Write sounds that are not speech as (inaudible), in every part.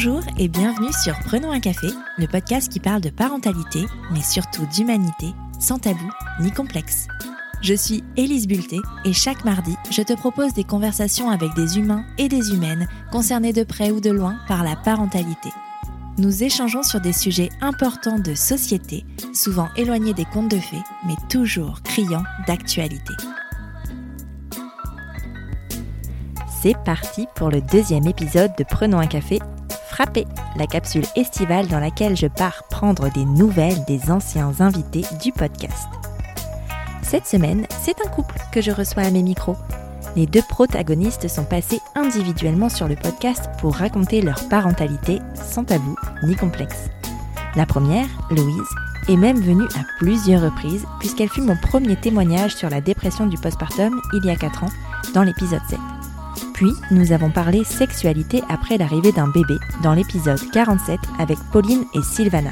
Bonjour et bienvenue sur Prenons un café, le podcast qui parle de parentalité, mais surtout d'humanité, sans tabou ni complexe. Je suis Élise Bulté et chaque mardi, je te propose des conversations avec des humains et des humaines concernés de près ou de loin par la parentalité. Nous échangeons sur des sujets importants de société, souvent éloignés des contes de fées, mais toujours criants d'actualité. C'est parti pour le deuxième épisode de Prenons un café Frappé, la capsule estivale dans laquelle je pars prendre des nouvelles des anciens invités du podcast. Cette semaine, c'est un couple que je reçois à mes micros. Les deux protagonistes sont passés individuellement sur le podcast pour raconter leur parentalité sans tabou ni complexe. La première, Louise, est même venue à plusieurs reprises puisqu'elle fut mon premier témoignage sur la dépression du postpartum il y a 4 ans dans l'épisode 7. Puis, nous avons parlé sexualité après l'arrivée d'un bébé dans l'épisode 47 avec Pauline et Sylvana.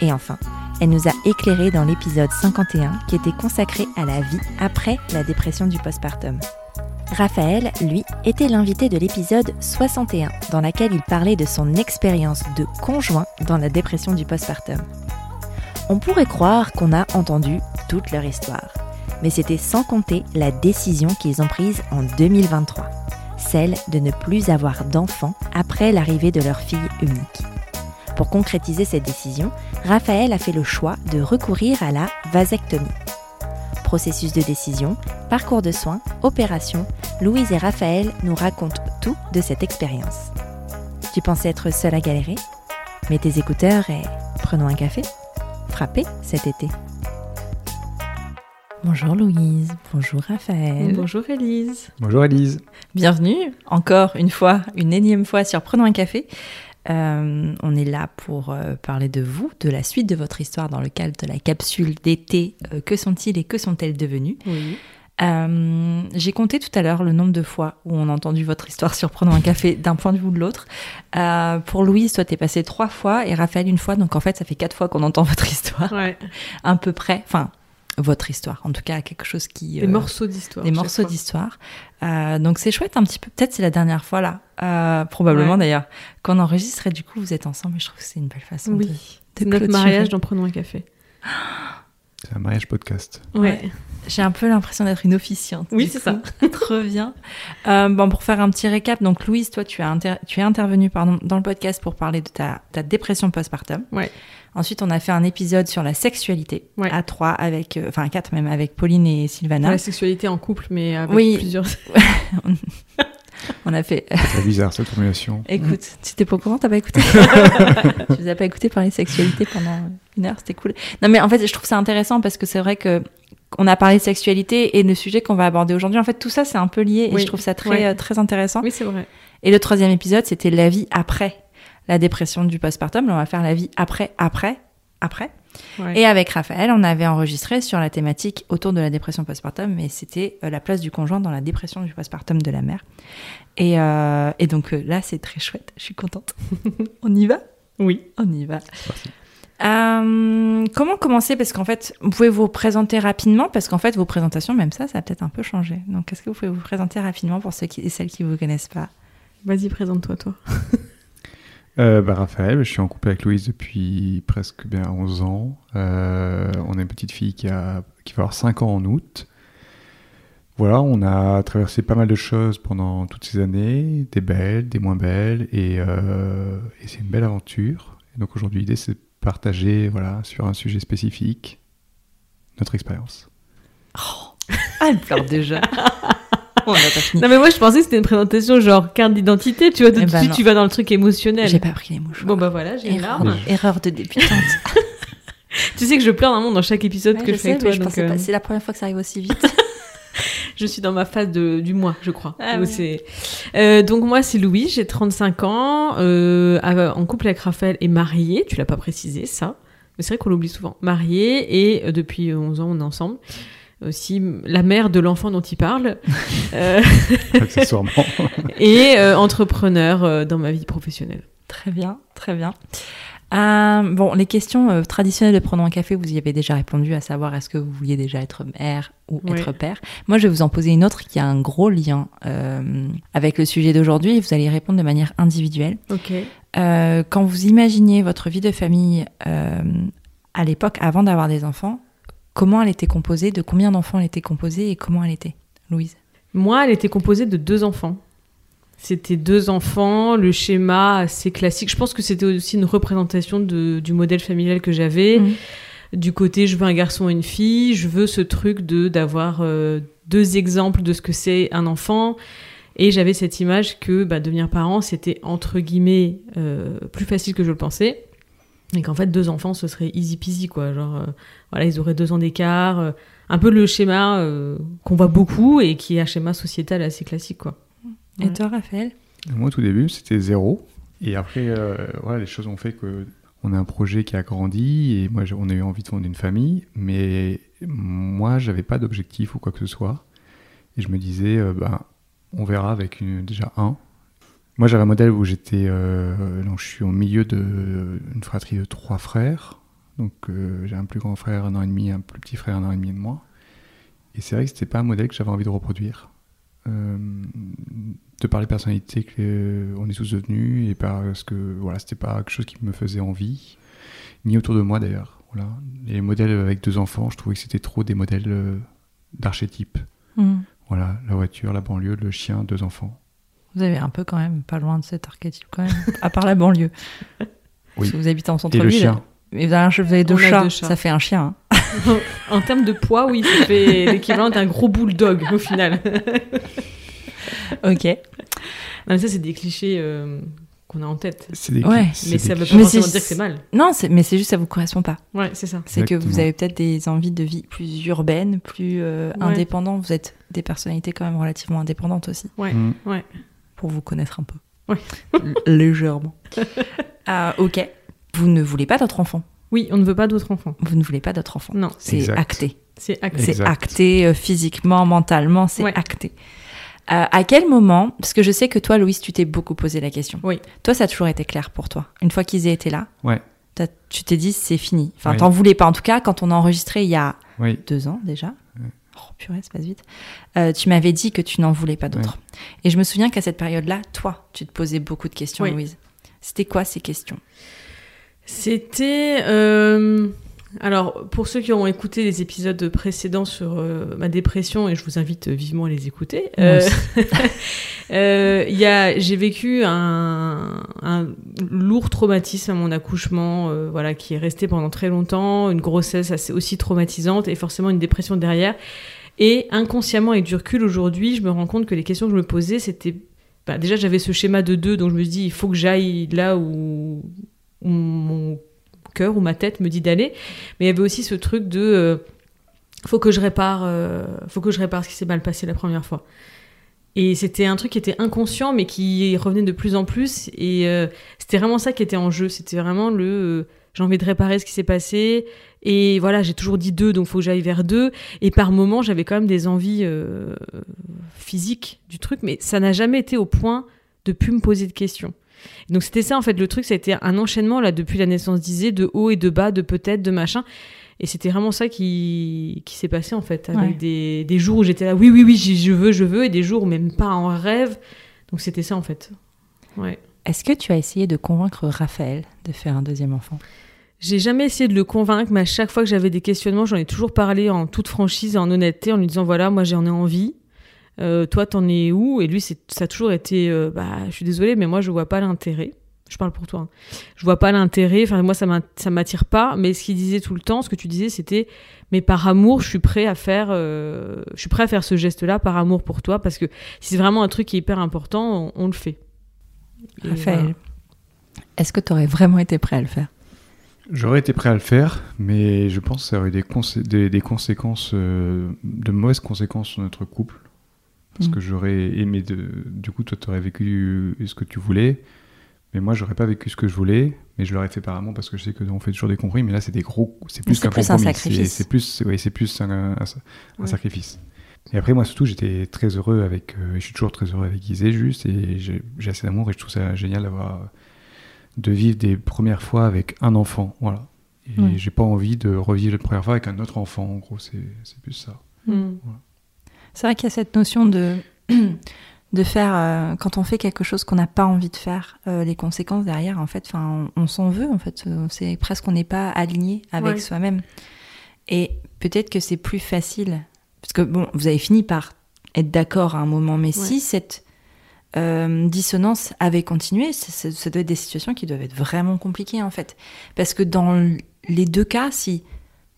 Et enfin, elle nous a éclairé dans l'épisode 51 qui était consacré à la vie après la dépression du postpartum. Raphaël, lui, était l'invité de l'épisode 61 dans laquelle il parlait de son expérience de conjoint dans la dépression du postpartum. On pourrait croire qu'on a entendu toute leur histoire, mais c'était sans compter la décision qu'ils ont prise en 2023 celle de ne plus avoir d'enfants après l'arrivée de leur fille unique. Pour concrétiser cette décision, Raphaël a fait le choix de recourir à la vasectomie. Processus de décision, parcours de soins, opération, Louise et Raphaël nous racontent tout de cette expérience. Tu pensais être seule à galérer? Mets tes écouteurs et prenons un café. Frappez cet été. Bonjour Louise, bonjour Raphaël. Bonjour Elise. Bonjour Elise. Bienvenue encore une fois, une énième fois sur Prenons un café. Euh, on est là pour euh, parler de vous, de la suite de votre histoire dans le cadre de la capsule d'été. Euh, que sont-ils et que sont-elles devenues? J'ai compté tout à l'heure le nombre de fois où on a entendu votre histoire sur Prenons un café d'un point de vue de l'autre. pour Louise, toi, t'es passé trois fois et Raphaël une fois, donc en fait, ça fait quatre fois qu'on entend votre histoire. Ouais. (laughs) À peu près. Enfin, votre histoire, en tout cas quelque chose qui... Des morceaux d'histoire. Des morceaux d'histoire. Euh, donc c'est chouette un petit peu, peut-être c'est la dernière fois là, euh, probablement d'ailleurs, qu'on enregistre et du coup vous êtes ensemble et je trouve que c'est une belle façon oui. de... C'est notre mariage d'en Prenons un café. (gasps) C'est un mariage podcast. Ouais. J'ai un peu l'impression d'être une officiante. Oui, c'est ça. (laughs) Trop bien. Euh, bon, pour faire un petit récap, donc Louise, toi, tu, as tu es intervenue pardon, dans le podcast pour parler de ta, ta dépression postpartum. Ouais. Ensuite, on a fait un épisode sur la sexualité ouais. à trois avec, euh, enfin à quatre même, avec Pauline et Sylvana. La sexualité en couple, mais avec oui. plusieurs. (laughs) on a fait. C'est bizarre cette formulation. Écoute, tu t'es pas au courant, t'as pas écouté (laughs) Tu vous as pas écouté parler sexualité pendant une heure, c'était cool. Non, mais en fait, je trouve ça intéressant parce que c'est vrai que on a parlé de sexualité et le sujet qu'on va aborder aujourd'hui, en fait, tout ça c'est un peu lié et oui. je trouve ça très ouais. euh, très intéressant. Oui, c'est vrai. Et le troisième épisode, c'était la vie après la dépression du postpartum. Là, on va faire la vie après, après, après. Ouais. Et avec Raphaël, on avait enregistré sur la thématique autour de la dépression postpartum, mais c'était euh, la place du conjoint dans la dépression du postpartum de la mère. Et, euh, et donc euh, là, c'est très chouette. Je suis contente. (laughs) on y va? Oui, on y va. Euh, comment commencer? Parce qu'en fait, vous pouvez vous présenter rapidement, parce qu'en fait, vos présentations, même ça, ça a peut-être un peu changé. Donc, est-ce que vous pouvez vous présenter rapidement pour ceux qui, et celles qui ne vous connaissent pas? Vas-y, présente-toi, toi. (laughs) Euh, bah, Raphaël, je suis en couple avec Louise depuis presque bien 11 ans. Euh, on a une petite fille qui, a, qui va avoir 5 ans en août. Voilà, on a traversé pas mal de choses pendant toutes ces années, des belles, des moins belles, et, euh, et c'est une belle aventure. Et donc aujourd'hui, l'idée, c'est de partager voilà, sur un sujet spécifique notre expérience. Oh, elle pleure déjà. (laughs) On a pas fini. Non, mais moi, je pensais que c'était une présentation genre carte d'identité, tu vois, tout Eh de ben suite, non. tu vas dans le truc émotionnel. J'ai pas pris les mouches. Bon, bah voilà, j'ai une Erreur, erreur de débutante. (laughs) Tu sais que je pleure vraiment dans chaque épisode Ouais, que je fais sais, avec toi. donc, euh. C'est la première fois que ça arrive aussi vite. (laughs) Je suis dans ma phase de, du mois, je crois. Ah ouais. Euh, donc moi, c'est Louis, j'ai 35 ans, euh, en couple avec Raphaël et marié. Tu l'as pas précisé, ça. Mais c'est vrai qu'on l'oublie souvent. Marié et euh, depuis 11 ans, on est ensemble. Aussi la mère de l'enfant dont il parle. (laughs) Euh, (laughs) accessoirement. et euh, entrepreneur euh, dans ma vie professionnelle. Très bien, très bien. Euh, bon, les questions euh, traditionnelles de prendre un café, vous y avez déjà répondu, à savoir est-ce que vous vouliez déjà être mère ou Ouais. être père? Moi, je vais vous en poser une autre qui a un gros lien euh, avec le sujet d'aujourd'hui et vous allez y répondre de manière individuelle. Ok. Euh, quand vous imaginiez votre vie de famille euh, à l'époque, avant d'avoir des enfants, comment elle était composée, de combien d'enfants elle était composée et comment elle était, Louise? Moi, elle était composée de deux enfants. C'était deux enfants, le schéma assez classique. Je pense que c'était aussi une représentation de- du modèle familial que j'avais. Mhm. Du côté, je veux un garçon et une fille. Je veux ce truc de d'avoir euh, deux exemples de ce que c'est un enfant. Et j'avais cette image que bah, devenir parent, c'était entre guillemets euh, plus facile que je le pensais. Et qu'en fait, deux enfants, ce serait easy peasy, quoi. Genre, euh, voilà, ils auraient deux ans d'écart. euh, un peu le schéma euh, qu'on voit beaucoup et qui est un schéma sociétal assez classique, quoi. Et toi, Raphaël? Moi, au tout début, c'était zéro. Et après, euh, voilà, les choses ont fait que on a un projet qui a grandi et moi, on a eu envie de fonder une famille. Mais moi, j'avais pas d'objectif ou quoi que ce soit. Et je me disais, euh, ben, on verra avec une, déjà un. Moi, j'avais un modèle où j'étais, euh, donc je suis au milieu d'une fratrie de trois frères. Donc, euh, j'ai un plus grand frère, un an et demi, un plus petit frère, un an et demi de moi. Et c'est vrai que c'était pas un modèle que j'avais envie de reproduire. Euh, de par les personnalités qu'on est tous devenus et parce que voilà, c'était pas quelque chose qui me faisait envie, ni autour de moi d'ailleurs. Voilà. Les modèles avec deux enfants, je trouvais que c'était trop des modèles euh, d'archétype. Mhm. Voilà, la voiture, la banlieue, le chien, deux enfants. Vous avez un peu quand même pas loin de cet archétype quand même, à part la banlieue. (laughs) Parce que vous habitez en Et centre-ville. le chien. Mais vous avez, vous avez deux, chats, deux chats. ça fait un chien. hein. (laughs) en termes de poids, oui, ça fait l'équivalent d'un gros bulldog au final. (laughs) Ok. Non, mais ça, c'est des clichés euh, qu'on a en tête. C'est des Ouais. Mais ça veut pas forcément c'est- dire que c'est mal. Non, mais c'est juste ça vous correspond pas. Ouais, c'est ça. C'est que vous avez peut-être des envies de vie plus urbaines, plus euh, Ouais. indépendantes. Vous êtes des personnalités quand même relativement indépendantes aussi, Ouais, Mm. ouais. Pour vous connaître un peu. Ouais. L- Légèrement. Ah, (laughs) ok. Vous ne voulez pas d'autres enfants? Oui, on ne veut pas d'autres enfants. Vous ne voulez pas d'autres enfants. Non, C'est acté. c'est acté. C'est acté euh, physiquement, mentalement, c'est Ouais. acté. Euh, à quel moment, parce que je sais que toi, Louise, tu t'es beaucoup posé la question. Oui. Toi, ça a toujours été clair pour toi. Une fois qu'ils aient été là, Ouais. tu t'es dit c'est fini. Enfin, Oui. t'en voulais pas. En tout cas, quand on a enregistré il y a Oui, deux ans déjà. Oh purée, ça passe vite. Euh, tu m'avais dit que tu n'en voulais pas d'autres. Et je me souviens qu'à cette période-là, toi, tu te posais beaucoup de questions, Oui. Louise. C'était quoi ces questions? C'était. euh, Alors, pour ceux qui ont écouté les épisodes précédents sur euh, ma dépression, et je vous invite vivement à les écouter, euh, (laughs) euh, j'ai vécu un, un lourd traumatisme à mon accouchement, euh, voilà, qui est resté pendant très longtemps, une grossesse assez aussi traumatisante et forcément une dépression derrière. Et inconsciemment, avec du recul aujourd'hui, je me rends compte que les questions que je me posais, c'était. bah, déjà, j'avais ce schéma de deux, donc je me dis, il faut que j'aille là où, où mon cœur ou ma tête me dit d'aller. Mais il y avait aussi ce truc de. euh, faut que je répare, euh, faut que je répare ce qui s'est mal passé la première fois. Et c'était un truc qui était inconscient, mais qui revenait de plus en plus. Et euh, c'était vraiment ça qui était en jeu. C'était vraiment le. j'ai envie de réparer ce qui s'est passé. Et voilà, j'ai toujours dit deux, donc faut que j'aille vers deux. Et par moments, j'avais quand même des envies physiques du truc, mais ça n'a jamais été au point de plus me poser de questions. Donc c'était ça en fait le truc, ça a été un enchaînement là depuis la naissance d'Isée, de haut et de bas, de peut-être, de machin. Et c'était vraiment ça qui, qui s'est passé en fait, avec Ouais. des, des jours où j'étais là, oui, oui, oui, je veux, je veux, et des jours où même pas en rêve. Donc c'était ça en fait. Ouais. Est-ce que tu as essayé de convaincre Raphaël de faire un deuxième enfant? J'ai jamais essayé de le convaincre, mais à chaque fois que j'avais des questionnements, j'en ai toujours parlé en toute franchise et en honnêteté, en lui disant voilà, moi j'en ai envie. Euh, toi, t'en es où? Et lui, c'est- ça a toujours été euh, bah, je suis désolée, mais moi je vois pas l'intérêt. Je parle pour toi. hein. Je vois pas l'intérêt. Enfin, moi, ça m'in- ça m'attire pas. Mais ce qu'il disait tout le temps, ce que tu disais, c'était mais par amour, je suis prêt à faire, euh, je suis prêt à faire ce geste-là par amour pour toi, parce que si c'est vraiment un truc qui est hyper important, on, on le fait. Et Raphaël, voilà. est-ce que tu aurais vraiment été prêt à le faire? J'aurais été prêt à le faire, mais je pense que ça aurait eu des, consé- des, des conséquences, euh, de mauvaises conséquences sur notre couple. Parce Mm. que j'aurais aimé, de, du coup, toi, tu aurais vécu ce que tu voulais, mais moi, j'aurais pas vécu ce que je voulais, mais je l'aurais fait par amour parce que je sais qu'on fait toujours des compromis, mais là, c'est des gros, c'est plus qu'un compromis. sacrifice. C'est c'est plus, oui, c'est plus un, un- un Ouais. sacrifice. Et après, moi, surtout, j'étais très heureux avec, euh, et je suis toujours très heureux avec Isée, juste, et j'ai assez d'amour, et je trouve ça génial d'avoir de vivre des premières fois avec un enfant. Voilà. Et Ouais. j'ai pas envie de revivre la première fois avec un autre enfant. En gros, c'est c'est plus ça. Mm. C'est vrai qu'il y a cette notion de, (clears throat) de faire, euh, quand on fait quelque chose qu'on n'a pas envie de faire, euh, les conséquences derrière, en fait, on, on s'en veut, en fait. Euh, C'est presque qu'on n'est pas aligné avec Ouais. soi-même. Et peut-être que c'est plus facile, parce que bon, vous avez fini par être d'accord à un moment, mais si cette euh, dissonance avait continué, ça, ça- doit être des situations qui doivent être vraiment compliquées, en fait. Parce que dans les deux cas, si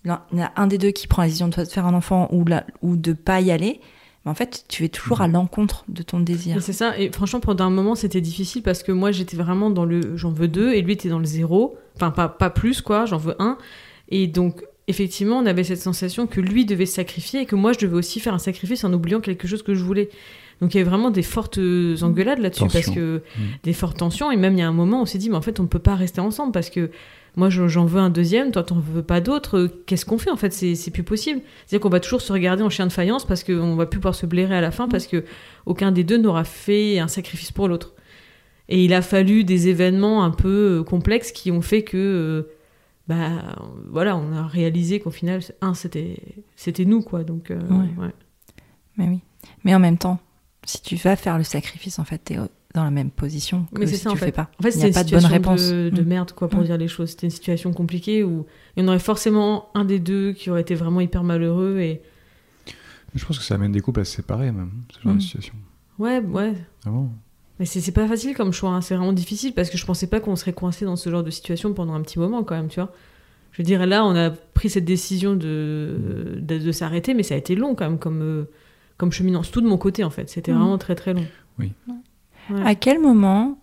l'un- il y en a un des deux qui prend la décision de faire un enfant ou, la, ou de pas y aller, mais en fait, tu es toujours à l'encontre de ton désir. Et C'est ça, et franchement, pendant un moment, c'était difficile parce que moi, j'étais vraiment dans le j'en veux deux, et lui était dans le zéro. Enfin, pas, pas plus, quoi, j'en veux un. Et donc, effectivement, on avait cette sensation que lui devait se sacrifier et que moi, je devais aussi faire un sacrifice en oubliant quelque chose que je voulais. Donc, il y avait vraiment des fortes engueulades là-dessus parce que Mm. des fortes tensions. Et même, il y a un moment, on s'est dit, mais en fait, on ne peut pas rester ensemble parce que moi, je- j'en veux un deuxième, toi, t'en veux pas d'autre. Qu'est-ce qu'on fait en fait? C'est c'est plus possible. C'est-à-dire qu'on va toujours se regarder en chien de faïence parce qu'on va plus pouvoir se blairer à la fin parce que aucun des deux n'aura fait un sacrifice pour l'autre. Et il a fallu des événements un peu euh, complexes qui ont fait que, euh, bah, voilà, on a réalisé qu'au final, un, c'était, c'était nous, quoi. Donc, euh, Ouais. ouais. Mais oui. Mais en même temps, si tu vas faire le sacrifice, en fait, t'es dans la même position que Mais c'est si ça, tu en le fais fait. pas. En fait, Il n'y c'était a une pas de bonne situation réponse. de, de Mm. merde, quoi, pour Mm. dire les choses. C'était une situation compliquée où il y en aurait forcément un des deux qui aurait été vraiment hyper malheureux et Je pense que ça amène des couples à se séparer, même, ce genre Mm. de situation. ouais, ouais. Vraiment. Mais c'est, c'est pas facile comme choix, hein. c'est vraiment difficile parce que je pensais pas qu'on serait coincé dans ce genre de situation pendant un petit moment quand même, tu vois. Je veux dire, là, on a pris cette décision de, de, de s'arrêter, mais ça a été long quand même comme, euh, comme cheminant. Tout de mon côté, en fait. C'était vraiment très très long. Oui. Ouais. À quel moment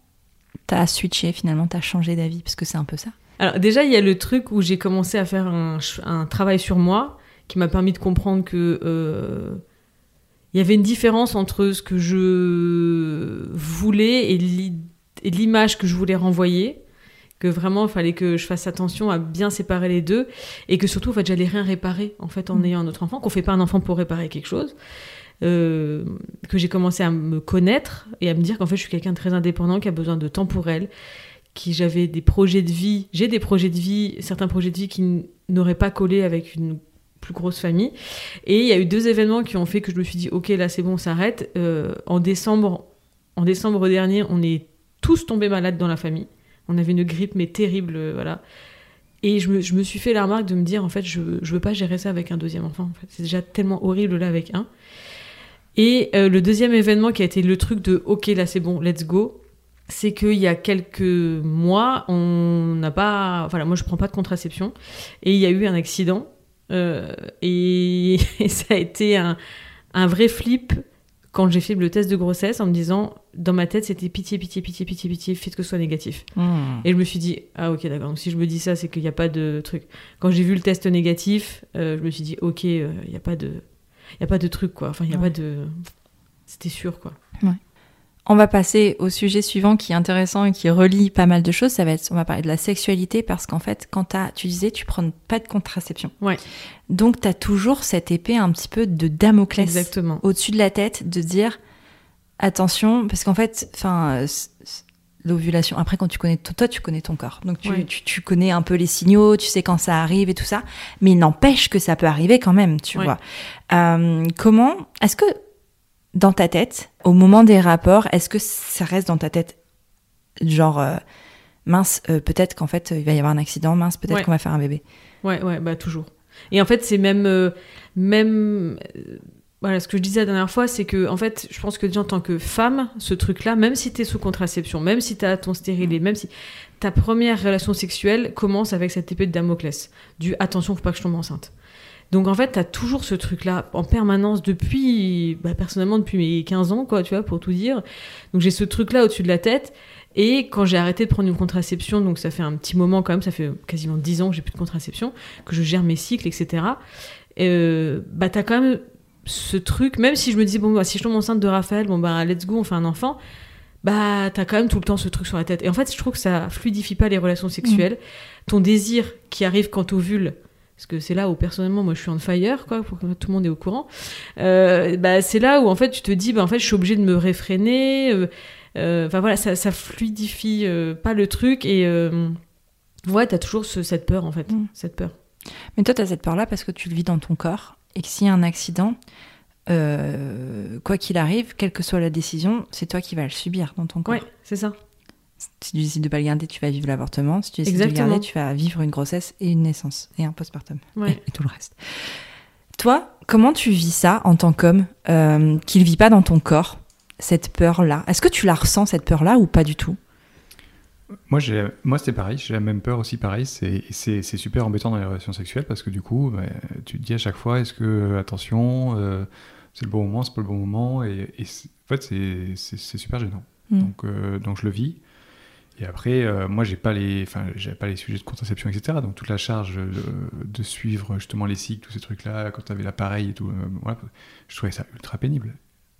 t'as switché finalement, t'as changé d'avis? Parce que c'est un peu ça. Alors déjà, il y a le truc où j'ai commencé à faire un, travail sur moi qui m'a permis de comprendre que euh, il y avait une différence entre ce que je voulais et l'image que je voulais renvoyer. Que vraiment, il fallait que je fasse attention à bien séparer les deux et que surtout, en fait, j'allais rien réparer en fait en Mm. ayant un autre enfant. Qu'on fait pas un enfant pour réparer quelque chose. Euh, que j'ai commencé à me connaître et à me dire qu'en fait, je suis quelqu'un de très indépendant qui a besoin de temps pour elle, qui j'avais des projets de vie, j'ai des projets de vie, certains projets de vie qui n'auraient pas collé avec une plus grosse famille. Et il y a eu deux événements qui ont fait que je me suis dit, ok, là c'est bon, on s'arrête. Euh, en décembre, en décembre dernier, on est tous tombés malades dans la famille. On avait une grippe mais terrible, euh, voilà. Et je me, suis fait la remarque de me dire, en fait, je, je veux pas gérer ça avec un deuxième enfant. C'est déjà tellement horrible là avec un. Et euh, le deuxième événement qui a été le truc de, ok, là c'est bon, let's go, c'est qu'il y a quelques mois, on n'a pas. Voilà, moi je prends pas de contraception. Et il y a eu un accident. euh, et, (laughs) et ça a été un, un vrai flip quand j'ai fait le test de grossesse en me disant, dans ma tête, c'était pitié, pitié, pitié, pitié, pitié, faites que ce soit négatif. Et je me suis dit, ah ok, d'accord. Donc si je me dis ça, c'est qu'il n'y a pas de truc. Quand j'ai vu le test négatif, euh, je me suis dit, ok, euh, il n'y a pas de. Il y a pas de truc, quoi. Enfin, il n'y a Ouais. pas de. C'était sûr, quoi. On va passer au sujet suivant qui est intéressant et qui relie pas mal de choses. Ça va être, on va parler de la sexualité parce qu'en fait, quand t'as, tu disais, tu prends pas de contraception. Ouais. Donc t'as toujours cette épée un petit peu de Damoclès Exactement. au-dessus de la tête de dire attention parce qu'en fait, enfin, l'ovulation. Après, quand tu connais toi, tu connais ton corps, donc tu, Ouais. tu, tu connais un peu les signaux, tu sais quand ça arrive et tout ça. Mais il n'empêche que ça peut arriver quand même, tu Ouais. vois. Euh, comment Est-ce que dans ta tête, au moment des rapports, est-ce que ça reste dans ta tête genre euh, mince, euh, peut-être qu'en fait il va y avoir un accident, mince, peut-être Ouais. qu'on va faire un bébé? Ouais, ouais, bah toujours. Et en fait, c'est même, euh, même, euh, voilà, ce que je disais la dernière fois, c'est que, en fait, je pense que déjà en tant que femme, ce truc-là, même si t'es sous contraception, même si t'as ton stérilet, même si ta première relation sexuelle commence avec cette épée de Damoclès, du attention, faut pas que je tombe enceinte. Donc en fait, t'as toujours ce truc-là en permanence depuis, bah, personnellement depuis mes 15 ans, quoi, tu vois, pour tout dire. Donc j'ai ce truc-là au-dessus de la tête. Et quand j'ai arrêté de prendre une contraception, donc ça fait un petit moment quand même, ça fait quasiment 10 ans que j'ai plus de contraception, que je gère mes cycles, etc. Euh, bah t'as quand même ce truc, même si je me dis, bon, bah, si je tombe enceinte de Raphaël, bon, bah, let's go, on fait un enfant, bah, t'as quand même tout le temps ce truc sur la tête. Et en fait, je trouve que ça fluidifie pas les relations sexuelles. Ton désir qui arrive quand t'ovules, parce que c'est là où personnellement, moi, je suis on fire, quoi, pour que tout le monde est au courant. Euh, bah, c'est là où, en fait, tu te dis, bah, en fait, je suis obligée de me réfréner. euh, Euh, Enfin voilà, ça, ça fluidifie euh, pas le truc et ouais, t'as toujours ce- cette peur en fait, Mm. cette peur. Mais toi, tu as cette peur-là parce que tu le vis dans ton corps et que s'il y a un accident, euh, quoi qu'il arrive, quelle que soit la décision, c'est toi qui vas le subir dans ton corps. Ouais, c'est ça. Si tu décides de pas le garder, tu vas vivre l'avortement. Si tu décides de Exactement. le garder, tu vas vivre une grossesse et une naissance et un postpartum Ouais. et, et tout le reste. Toi, comment tu vis ça en tant qu'homme euh, qui ne vit pas dans ton corps, cette peur-là? Est-ce que tu la ressens, cette peur-là, ou pas du tout? Moi, moi, c'était pareil. J'ai la même peur aussi, pareil. C'est, super embêtant dans les relations sexuelles parce que du coup, bah, tu te dis à chaque fois, est-ce que, attention, euh, c'est le bon moment, c'est pas le bon moment, et, en fait, c'est, super gênant. Mm. Donc, euh, donc je le vis. Et après, euh, moi, j'ai pas les, enfin, j'avais pas les sujets de contraception, etc. Donc toute la charge de, de suivre justement les cycles, tous ces trucs-là, quand tu avais l'appareil et tout, euh, voilà, je trouvais ça ultra pénible.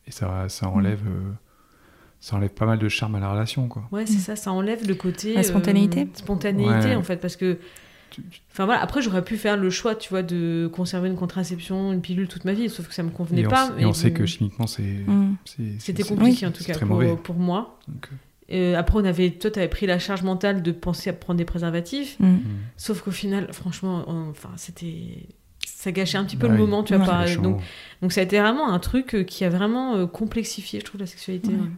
Et ça, ça enlève, euh, ça enlève pas mal de charme à la relation, quoi. Ouais, c'est ça, ça enlève le côté. La spontanéité euh, spontanéité, Ouais. en fait, parce que. Tu- tu- Enfin voilà, après j'aurais pu faire le choix, tu vois, de conserver une contraception, une pilule toute ma vie, sauf que ça me convenait Et on, pas. s- et on sait que chimiquement, c'est, Mm. C'était compliqué en tout cas pour, pour moi. Donc, euh, Euh, après, on avait, toi, t'avais pris la charge mentale de penser à prendre des préservatifs, Mm. mm. sauf qu'au final, franchement, on- enfin, c'était, ça gâchait un petit peu Ouais, le moment, tu vois. ouais. pas- c'est donc, donc ça a été vraiment un truc euh, qui a vraiment euh, complexifié, je trouve, la sexualité. Ouais.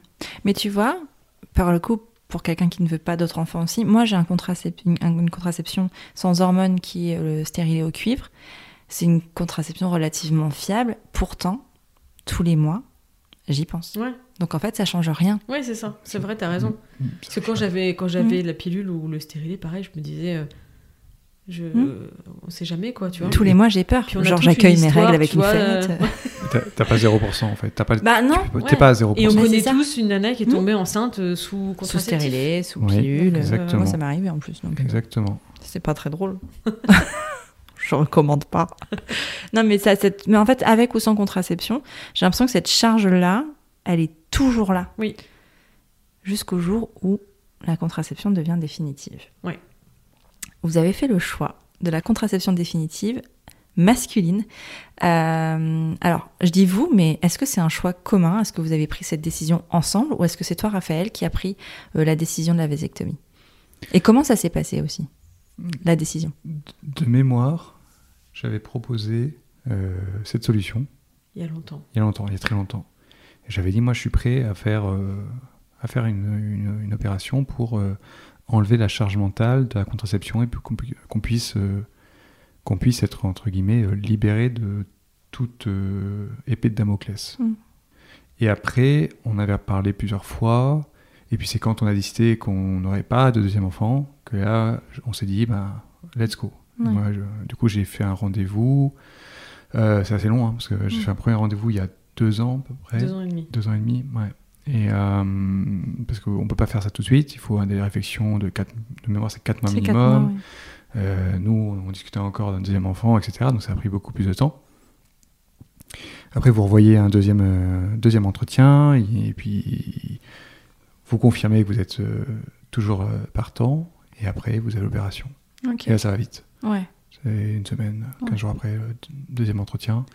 Mais tu vois, par le coup, pour quelqu'un qui ne veut pas d'autres enfants aussi, moi j'ai un contracep- une, une contraception sans hormones qui est le stérilet au cuivre. C'est une contraception relativement fiable. Pourtant, tous les mois, j'y pense. Ouais, Donc en fait, ça change rien. ouais, c'est ça. C'est vrai, t'as raison. Mm. Parce que quand j'avais quand j'avais la pilule ou le stérilet, pareil, je me disais, euh, je, Mm. euh, on sait jamais quoi, tu vois. Tous les mois, j'ai peur. Genre, j'accueille mes règles avec une fenêtre. euh, (laughs) T'as, pas 0% en fait. T'as pas, Bah non, tu peux- ouais. T'es pas à 0%. Et on connaît tous une nana qui est Mm. tombée enceinte euh, sous sous stérilet, sous Oui, pilule. exactement. Moi, ça m'est arrivé en plus. Donc, euh, Exactement. C'est pas très drôle. (laughs) Je recommande pas. (laughs) non, mais ça, cette... mais en fait, avec ou sans contraception, j'ai l'impression que cette charge-là, elle est toujours là. Oui. Jusqu'au jour où la contraception devient définitive. Ouais. Vous avez fait le choix de la contraception définitive masculine. Euh, alors, je dis vous, mais est-ce que c'est un choix commun? Est-ce que vous avez pris cette décision ensemble? Ou est-ce que c'est toi, Raphaël, qui a pris euh, la décision de la vasectomie? Et comment ça s'est passé aussi, la décision? De mémoire, j'avais proposé euh, cette solution Il y a longtemps. il y a longtemps, il y a très longtemps. J'avais dit, moi, je suis prêt à faire, euh, à faire une, une- une opération pour euh, enlever la charge mentale de la contraception et qu'on pu- qu'on puisse, euh, qu'on puisse être, entre guillemets, euh, libéré de toute euh, épée de Damoclès. Mm. Et après, on avait parlé plusieurs fois. Et puis c'est quand on a décidé qu'on n'aurait pas de deuxième enfant que là, on s'est dit, ben, let's go. Ouais. Moi, je- du coup, j'ai fait un rendez-vous. Euh, c'est assez long, hein, parce que j'ai Mm. fait un premier rendez-vous il y a deux ans à peu près. Deux ans et demi. Deux ans et demi, ouais. Et euh, parce qu'on peut pas faire ça tout de suite, il faut des réflexions de quatre, de mémoire, c'est quatre mois C'est minimum. mois. Euh, nous, on discutait encore d'un deuxième enfant, etc. Donc ça a pris beaucoup plus de temps. Après, vous revoyez un deuxième, euh, deuxième entretien, et, et puis vous confirmez que vous êtes toujours partant, et après, vous avez l'opération. Et là, ça va vite. Ouais. C'est une semaine, 15 Ouais. jours après le deuxième entretien.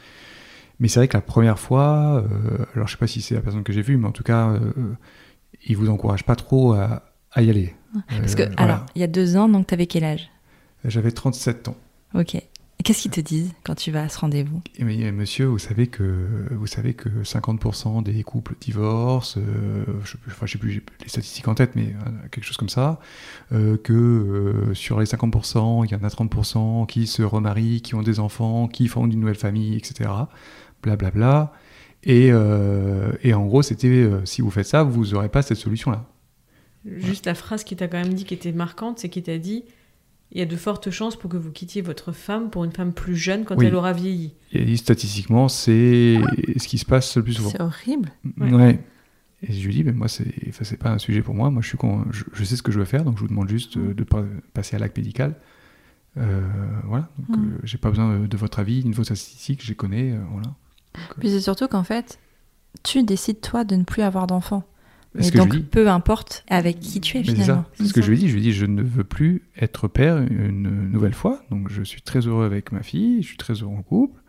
Mais c'est vrai que la première fois, euh, alors je sais pas si c'est la personne que j'ai vue, mais en tout cas, euh, il vous encourage pas trop à, à y aller. Parce que, Euh, voilà. alors, il y a deux ans, donc t'avais quel âge? J'avais 37 ans. Ok. Qu'est-ce qu'ils te disent quand tu vas à ce rendez-vous? Mais, euh, monsieur, vous savez que vous savez que 50% des couples divorcent, euh, je enfin, je sais plus les statistiques en tête, mais euh, quelque chose comme ça, euh, que euh, sur les 50%, il y en a 30% qui se remarient, qui ont des enfants, qui fondent une nouvelle famille, etc. Blablabla. Bla, bla. Et, euh, et en gros, c'était euh, si vous faites ça, vous n'aurez pas cette solution-là. Juste la phrase qui t'a quand même dit qui était marquante, c'est qu'il t'a dit il y a de fortes chances pour que vous quittiez votre femme pour une femme plus jeune quand Oui. elle aura vieilli. Et statistiquement, c'est ce qui se passe le plus souvent. C'est horrible. Ouais. Ouais. Et je lui dis, mais moi, c'est enfin, pas un sujet pour moi. Moi, je, suis con- je, je sais ce que je veux faire, donc je vous demande juste euh, de pas passer à l'acte médical. Euh, voilà. Donc, Mm. euh, j'ai pas besoin de, de votre avis, de vos statistiques, je les connais. euh, voilà. Puis c'est surtout qu'en fait, tu décides toi de ne plus avoir d'enfant. Et donc, dis. peu importe avec qui tu es Mais finalement. C'est ce que je lui ai dit. Je lui ai dit, je ne veux plus être père une nouvelle fois. Donc, je suis très heureux avec ma fille, je suis très heureux en couple.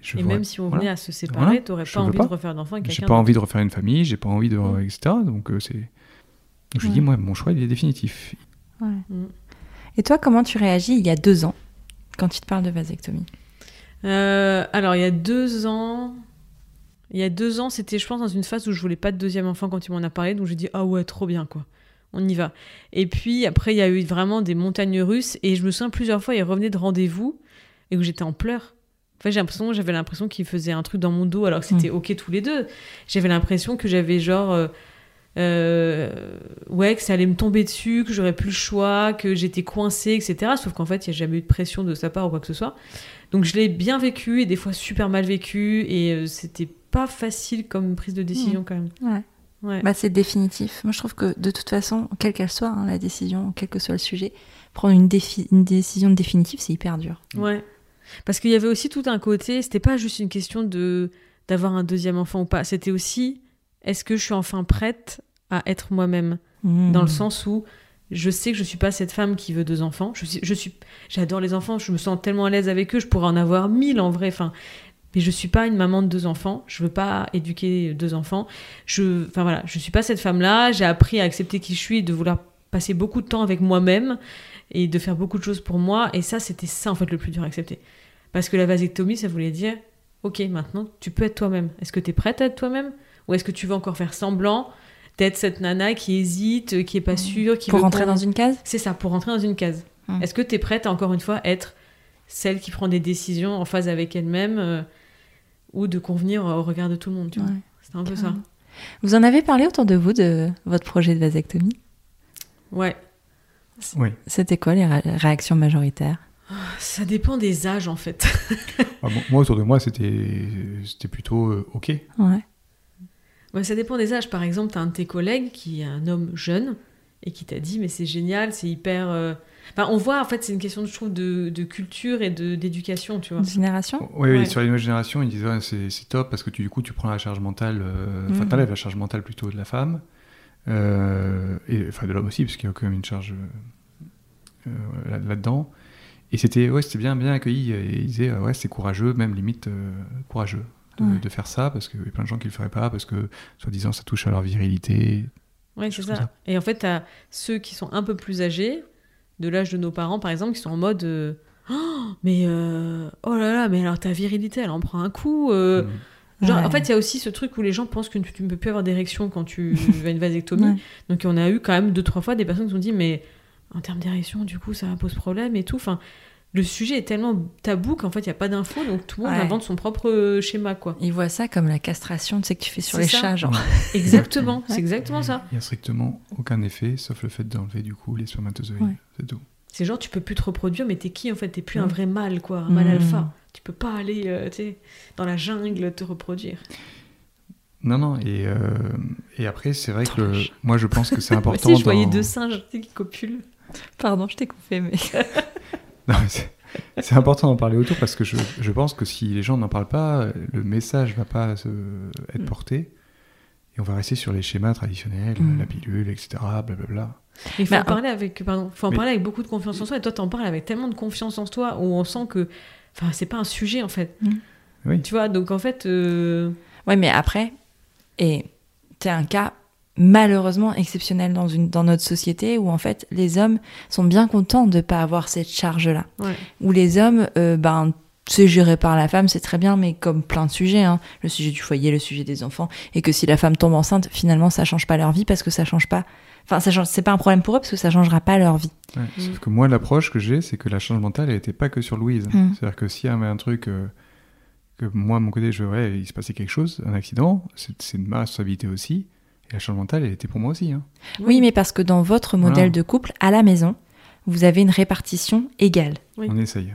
Je Et vois- même si on voilà. venait à se séparer, Voilà. t'aurais Je pas envie pas. de refaire d'enfant avec J'ai pas envie de refaire une famille, j'ai pas envie de. Etc. Donc, euh, c'est. Donc, je lui Ouais. dis, moi, mon choix, il est définitif. Ouais. Mm. Et toi, comment tu réagis il y a deux ans quand il te parle de vasectomie? Euh, alors, il y a deux ans, il y a deux ans, c'était, je pense, dans une phase où je voulais pas de deuxième enfant quand il m'en a parlé, donc j'ai dit ah ouais, trop bien quoi, on y va. Et puis après, il y a eu vraiment des montagnes russes, et je me souviens plusieurs fois, il revenait de rendez-vous et où j'étais en pleurs. Enfin, j'ai l'impression, j'avais l'impression qu'il faisait un truc dans mon dos alors que c'était ok tous les deux. J'avais l'impression que j'avais genre euh, euh, ouais que ça allait me tomber dessus, que j'aurais plus le choix, que j'étais coincée, etc. Sauf qu'en fait, il n'y a jamais eu de pression de sa part ou quoi que ce soit. Donc je l'ai bien vécu et des fois super mal vécu et euh, c'était pas facile comme prise de décision quand même. Ouais. Ouais. Bah, c'est définitif. Moi, je trouve que de toute façon, quelle qu'elle soit, hein, la décision, quel que soit le sujet, prendre une, défi- une décision définitive, c'est hyper dur. Ouais. Parce qu'il y avait aussi tout un côté, c'était pas juste une question de d'avoir un deuxième enfant ou pas, c'était aussi est-ce que je suis enfin prête à être moi-même? Mmh. dans le sens où je sais que je suis pas cette femme qui veut deux enfants. Je suis, j'adore les enfants, je me sens tellement à l'aise avec eux, je pourrais en avoir mille en vrai. Enfin, mais je suis pas une maman de deux enfants. Je veux pas éduquer deux enfants. Je, enfin voilà, je suis pas cette femme-là. J'ai appris à accepter qui je suis, et de vouloir passer beaucoup de temps avec moi-même et de faire beaucoup de choses pour moi. Et ça, c'était ça en fait le plus dur à accepter. Parce que la vasectomie, ça voulait dire, ok, maintenant tu peux être toi-même. Est-ce que tu es prête à être toi-même? Ou est-ce que tu veux encore faire semblant? D'être cette nana qui hésite, qui est pas sûre, qui Pour veut rentrer dans une case c'est ça, pour rentrer dans une case. Mm. Est-ce que tu es prête à encore une fois être celle qui prend des décisions en phase avec elle-même euh, ou de convenir au regard de tout le monde tu vois C'est un peu ça. Vous en avez parlé autour de vous de votre projet de vasectomie Ouais. Oui. C'était quoi les ré- réactions majoritaires Ça dépend des âges en fait. Ah, bon, moi, autour de moi, c'était c'était plutôt euh, OK. Ouais. Ouais, ça dépend des âges. Par exemple, tu as un de tes collègues qui est un homme jeune et qui t'a dit mais c'est génial, c'est hyper. euh, Enfin, on voit en fait, c'est une question je trouve de, de culture et de d'éducation, tu vois. Une génération? Oui, oui, Ouais. sur les nouvelles générations, ils disent ouais, c'est top parce que tu, du coup, tu prends la charge mentale, euh, enfin, Mhm. t'enlèves la charge mentale plutôt de la femme, euh, et enfin de l'homme aussi, parce qu'il y a quand même une charge euh, euh, là- là-dedans. Et c'était ouais, c'était bien, bien accueilli. Et ils disaient euh, ouais, c'est courageux, même limite euh, courageux de, Ouais. de faire ça, parce qu'il y a plein de gens qui le feraient pas, parce que soi-disant ça touche à leur virilité. Ouais, c'est ça. Et en fait, t'as ceux qui sont un peu plus âgés, de l'âge de nos parents, par exemple, qui sont en mode euh, Oh, mais euh, oh là là, mais alors ta virilité, elle en prend un coup. euh. Genre, Ouais. En fait, il y a aussi ce truc où les gens pensent que tu tu ne peux plus avoir d'érection quand tu (laughs) as une vasectomie. Ouais. Donc, on a eu quand même deux, trois fois des personnes qui se sont dit Mais en termes d'érection, du coup, ça pose problème et tout. Enfin, le sujet est tellement tabou qu'en fait, il n'y a pas d'infos, donc tout le monde Ouais. invente son propre euh, schéma, quoi. Ils voient ça comme la castration, tu sais, que tu fais sur les ça. chats, genre. (laughs) Exactement, c'est exactement ça. Il n'y a strictement aucun effet, sauf le fait d'enlever du coup les spermatozoïdes. Ouais. C'est tout. C'est genre, tu peux plus te reproduire, mais t'es qui en fait? T'es plus un vrai mâle, quoi, un mâle Mhm. alpha. Tu peux pas aller, euh, tu sais, dans la jungle te reproduire. Non, non, et, euh, et après, c'est vrai que le- moi je pense que c'est (laughs) Moi important. aussi, je voyais dans- deux singes qui copulent. Pardon, je t'ai coupé, mais. (laughs) Non, mais c'est- C'est important d'en parler autour parce que je, je pense que si les gens n'en parlent pas, le message va pas se- être Mm. porté et on va rester sur les schémas traditionnels, Mm. la pilule, etc. Blablabla. Il faut en parler avec, pardon, faut en Mais- parler avec beaucoup de confiance en soi. Et toi, t'en parles avec tellement de confiance en toi où on sent que, enfin, c'est pas un sujet en fait. Oui. Tu vois, donc en fait, euh, Ouais, mais après, et t'es un cas malheureusement exceptionnel dans, une, dans notre société où en fait les hommes sont bien contents de pas avoir cette charge-là. ouais. Où les hommes, euh, ben, c'est géré par la femme, c'est très bien, mais comme plein de sujets, hein, le sujet du foyer, le sujet des enfants, et que si la femme tombe enceinte, finalement ça change pas leur vie parce que ça change pas. Enfin, ça change, c'est pas un problème pour eux parce que ça changera pas leur vie. Ouais. Mm. Sauf que moi, l'approche que j'ai, c'est que la charge mentale, elle n'était pas que sur Louise. Mm. C'est-à-dire que s'il y avait un truc euh, que moi, à mon côté, je ouais, il se passait quelque chose, un accident, c'est c'est de ma responsabilité aussi. Et la charge mentale, elle était pour moi aussi. hein. Oui, mais parce que dans votre modèle Voilà. de couple, à la maison, vous avez une répartition égale. Oui. On essaye.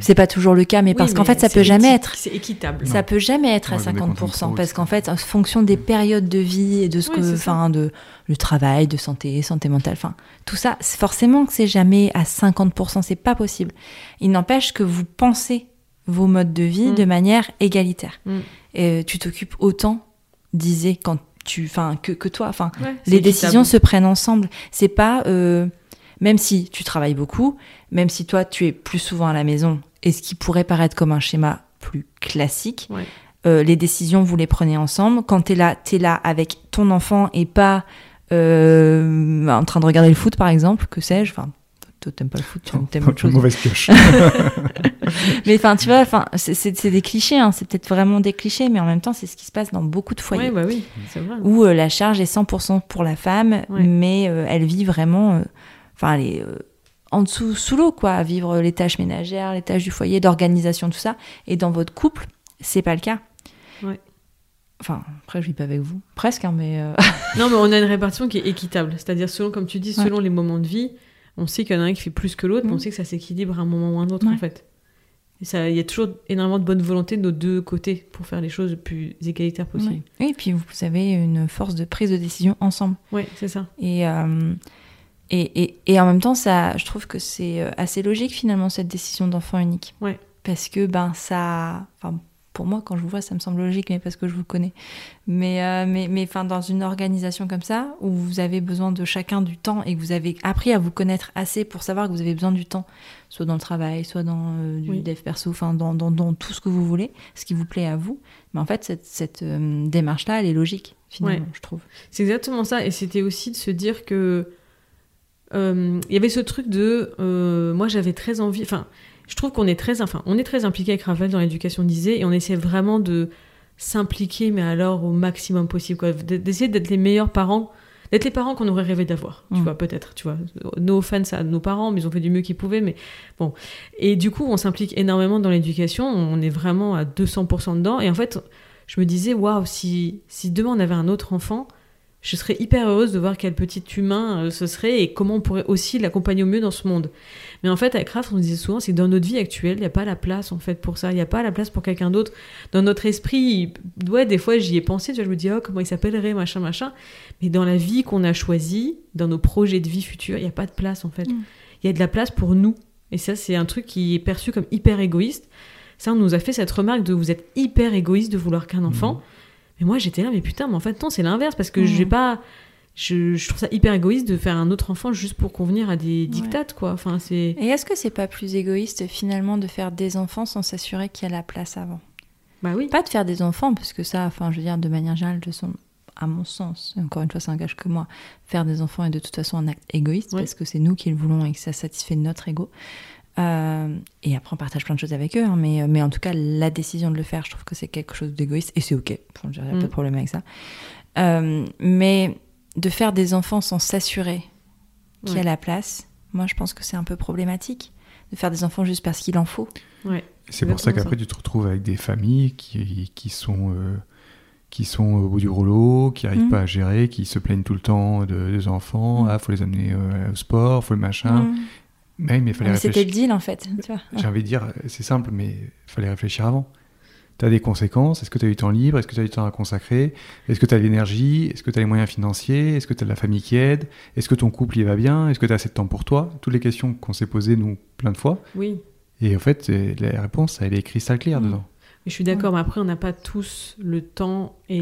C'est pas toujours le cas, mais Oui, parce qu'en fait, ça peut jamais être. C'est équitable. Ça peut jamais être à Ouais, mais quand on 50%, trouve, parce qu'en fait, en fonction des périodes de vie et de ce que, enfin, de le travail, de santé, santé mentale, enfin, tout ça, c'est forcément que c'est jamais à 50%, c'est pas possible. Il n'empêche que vous pensez vos modes de vie Mm. de manière égalitaire. Mm. Et tu t'occupes autant, disait, quand tu, enfin, que, que toi, enfin, Ouais, les décisions se prennent ensemble. C'est pas, euh, même si tu travailles beaucoup, même si toi tu es plus souvent à la maison, et ce qui pourrait paraître comme un schéma plus classique. Ouais. Euh, les décisions, vous les prenez ensemble. Quand tu es là, tu es là avec ton enfant et pas euh, en train de regarder le foot, par exemple, que sais-je. Enfin, toi, t'aimes pas le foot, tu aimes autre chose. Mauvaise pioche. (laughs) Mais enfin, tu vois, enfin, c'est- des clichés, hein, c'est peut-être vraiment des clichés, mais en même temps, c'est ce qui se passe dans beaucoup de foyers. Ouais, bah oui, c'est vrai. Où euh, la charge est 100% pour la femme, Ouais. mais euh, elle vit vraiment. euh, Enfin, elle est euh, en dessous, sous l'eau, quoi, à vivre les tâches ménagères, les tâches du foyer, d'organisation, tout ça. Et dans votre couple, c'est pas le cas. Ouais. Enfin, après, je vis pas avec vous. Presque, hein, mais. euh, Non, mais on a une répartition qui est équitable. C'est-à-dire, selon, comme tu dis, Ouais. selon les moments de vie, on sait qu'il y en a un qui fait plus que l'autre, mais on Mm. sait que ça s'équilibre à un moment ou à un autre, Ouais. en fait. Il y a toujours énormément de bonne volonté de nos deux côtés pour faire les choses le plus égalitaires possible. ouais. Oui, et puis vous avez une force de prise de décision ensemble. Ouais, c'est ça. Et, euh, et, et, et en même temps, ça, je trouve que c'est euh, assez logique finalement cette décision d'enfant unique. Ouais. Parce que ben ça, pour moi quand je vous vois, ça me semble logique, mais parce que je vous connais. Mais euh, mais mais enfin dans une organisation comme ça où vous avez besoin de chacun du temps et que vous avez appris à vous connaître assez pour savoir que vous avez besoin du temps, soit dans le travail, soit dans euh, du Oui. dev perso, enfin dans, dans, dans tout ce que vous voulez, ce qui vous plaît à vous. Mais en fait cette, cette euh, démarche là, elle est logique finalement, Ouais. je trouve. C'est exactement ça. Et c'était aussi de se dire que. euh, Il y avait ce truc de. euh, moi, j'avais très envie. Enfin, je trouve qu'on est très. Enfin, on est très impliqué avec Raphaël dans l'éducation d'Isée et on essaie vraiment de s'impliquer, mais alors au maximum possible. quoi. D'essayer d'être les meilleurs parents. D'être les parents qu'on aurait rêvé d'avoir, tu Mm. vois, peut-être, tu vois. No offense à nos parents, mais ils ont fait du mieux qu'ils pouvaient, mais bon. Et du coup, on s'implique énormément dans l'éducation, on est vraiment à 200% dedans, et en fait, je me disais, waouh, si, si demain on avait un autre enfant, je serais hyper heureuse de voir quel petit humain euh, ce serait et comment on pourrait aussi l'accompagner au mieux dans ce monde. Mais en fait, avec Raph, on disait souvent, c'est que dans notre vie actuelle, il n'y a pas la place en fait pour ça, il n'y a pas la place pour quelqu'un d'autre. Dans notre esprit, ouais, des fois j'y ai pensé, tu vois, je me dis, oh, comment il s'appellerait, machin, machin. Mais dans la vie qu'on a choisie, dans nos projets de vie futurs, il n'y a pas de place en fait. Il Mm. y a de la place pour nous. Et ça, c'est un truc qui est perçu comme hyper égoïste. Ça, on nous a fait cette remarque de vous êtes hyper égoïste de vouloir qu'un enfant. Mais moi, j'étais là, mais putain, mais en fait, non, c'est l'inverse, parce que je vais pas. Je, je trouve ça hyper égoïste de faire un autre enfant juste pour convenir à des dictates, quoi. Enfin, c'est. Et est-ce que c'est pas plus égoïste finalement de faire des enfants sans s'assurer qu'il y a la place avant? Bah oui. Pas de faire des enfants, parce que ça, enfin, je veux dire, de manière générale, de son, à mon sens, encore une fois, ça engage que moi, faire des enfants est de toute façon un acte égoïste, parce que c'est nous qui le voulons et que ça satisfait notre ego. Euh, et après, on partage plein de choses avec eux, hein, mais, mais en tout cas, la décision de le faire, je trouve que c'est quelque chose d'égoïste, et c'est ok, Enfin, je veux dire, il n'y a Mm. pas de problème avec ça. Euh, mais de faire des enfants sans s'assurer qu'il y a la place, moi, je pense que c'est un peu problématique. De faire des enfants juste parce qu'il en faut. Ouais. C'est pour ça qu'après, tu te retrouves avec des familles qui, qui sont. euh, qui sont au bout du rouleau, qui n'arrivent Mhm. pas à gérer, qui se plaignent tout le temps de, des enfants. Mhm. Ah, faut les amener euh, au sport, faut le machin. Mm. Mais mais il fallait Mais C'était le deal en fait. J'ai envie de dire, c'est simple, mais il fallait réfléchir avant. Tu as des conséquences. Est-ce que tu as du temps libre Est-ce que tu as du temps à consacrer Est-ce que tu as de l'énergie Est-ce que tu as les moyens financiers Est-ce que tu as de la famille qui aide Est-ce que ton couple y va bien Est-ce que tu as assez de temps pour toi? Toutes les questions qu'on s'est posées, nous, plein de fois. Oui. Et en fait, la réponse, elle est cristal claire Mm. dedans. Je suis d'accord, mais après, on n'a pas tous le temps et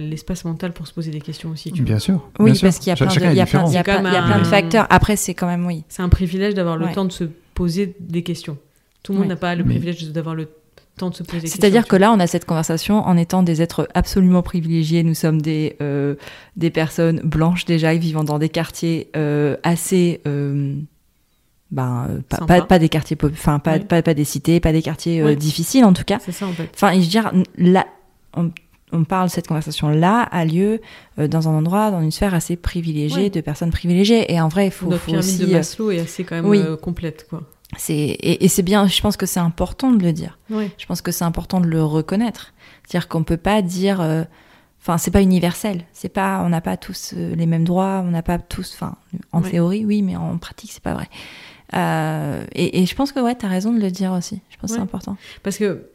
l'espace mental pour se poser des questions aussi. tu. Bien sûr. Oui, bien parce qu'il y a plein de, y a plein, y a plein- y a facteurs. Après, c'est quand même oui. C'est un privilège d'avoir le Ouais. temps de se poser des questions. Tout le monde Ouais. n'a pas le Mais- privilège d'avoir le temps de se poser des questions. C'est-à-dire que là, on a cette conversation en étant des êtres absolument privilégiés. Nous sommes des, euh, des personnes blanches déjà, vivant dans des quartiers euh, assez. euh, ben, euh, pas, pas, pas des quartiers, enfin pas, Oui. pas, pas des cités, pas des quartiers euh, Oui. difficiles en tout cas. C'est ça, en fait. Enfin, je veux dire, là, on, on parle, cette conversation-là a lieu euh, dans un endroit, dans une sphère assez privilégiée, Ouais. de personnes privilégiées. Et en vrai, il faut, Notre faut pyramide aussi. de Maslow est assez quand même oui. euh, complète, quoi. c'est, et, et c'est bien, je pense que c'est important de le dire. Ouais. Je pense que c'est important de le reconnaître. C'est-à-dire qu'on peut pas dire. euh, Enfin, c'est pas universel. C'est pas, on n'a pas tous les mêmes droits, on n'a pas tous. Enfin, en Ouais. théorie, oui, mais en pratique, c'est pas vrai. Euh, et, et je pense que ouais, t'as raison de le dire aussi. Je pense que c'est important. Parce que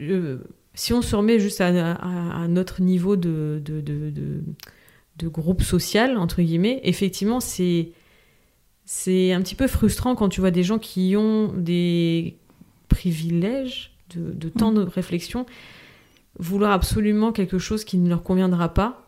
euh, si on se remet juste à, à- à notre niveau de, de, de, de- de groupe social, entre guillemets, effectivement, c'est, c'est un petit peu frustrant quand tu vois des gens qui ont des privilèges de, de temps de réflexion, vouloir absolument quelque chose qui ne leur conviendra pas.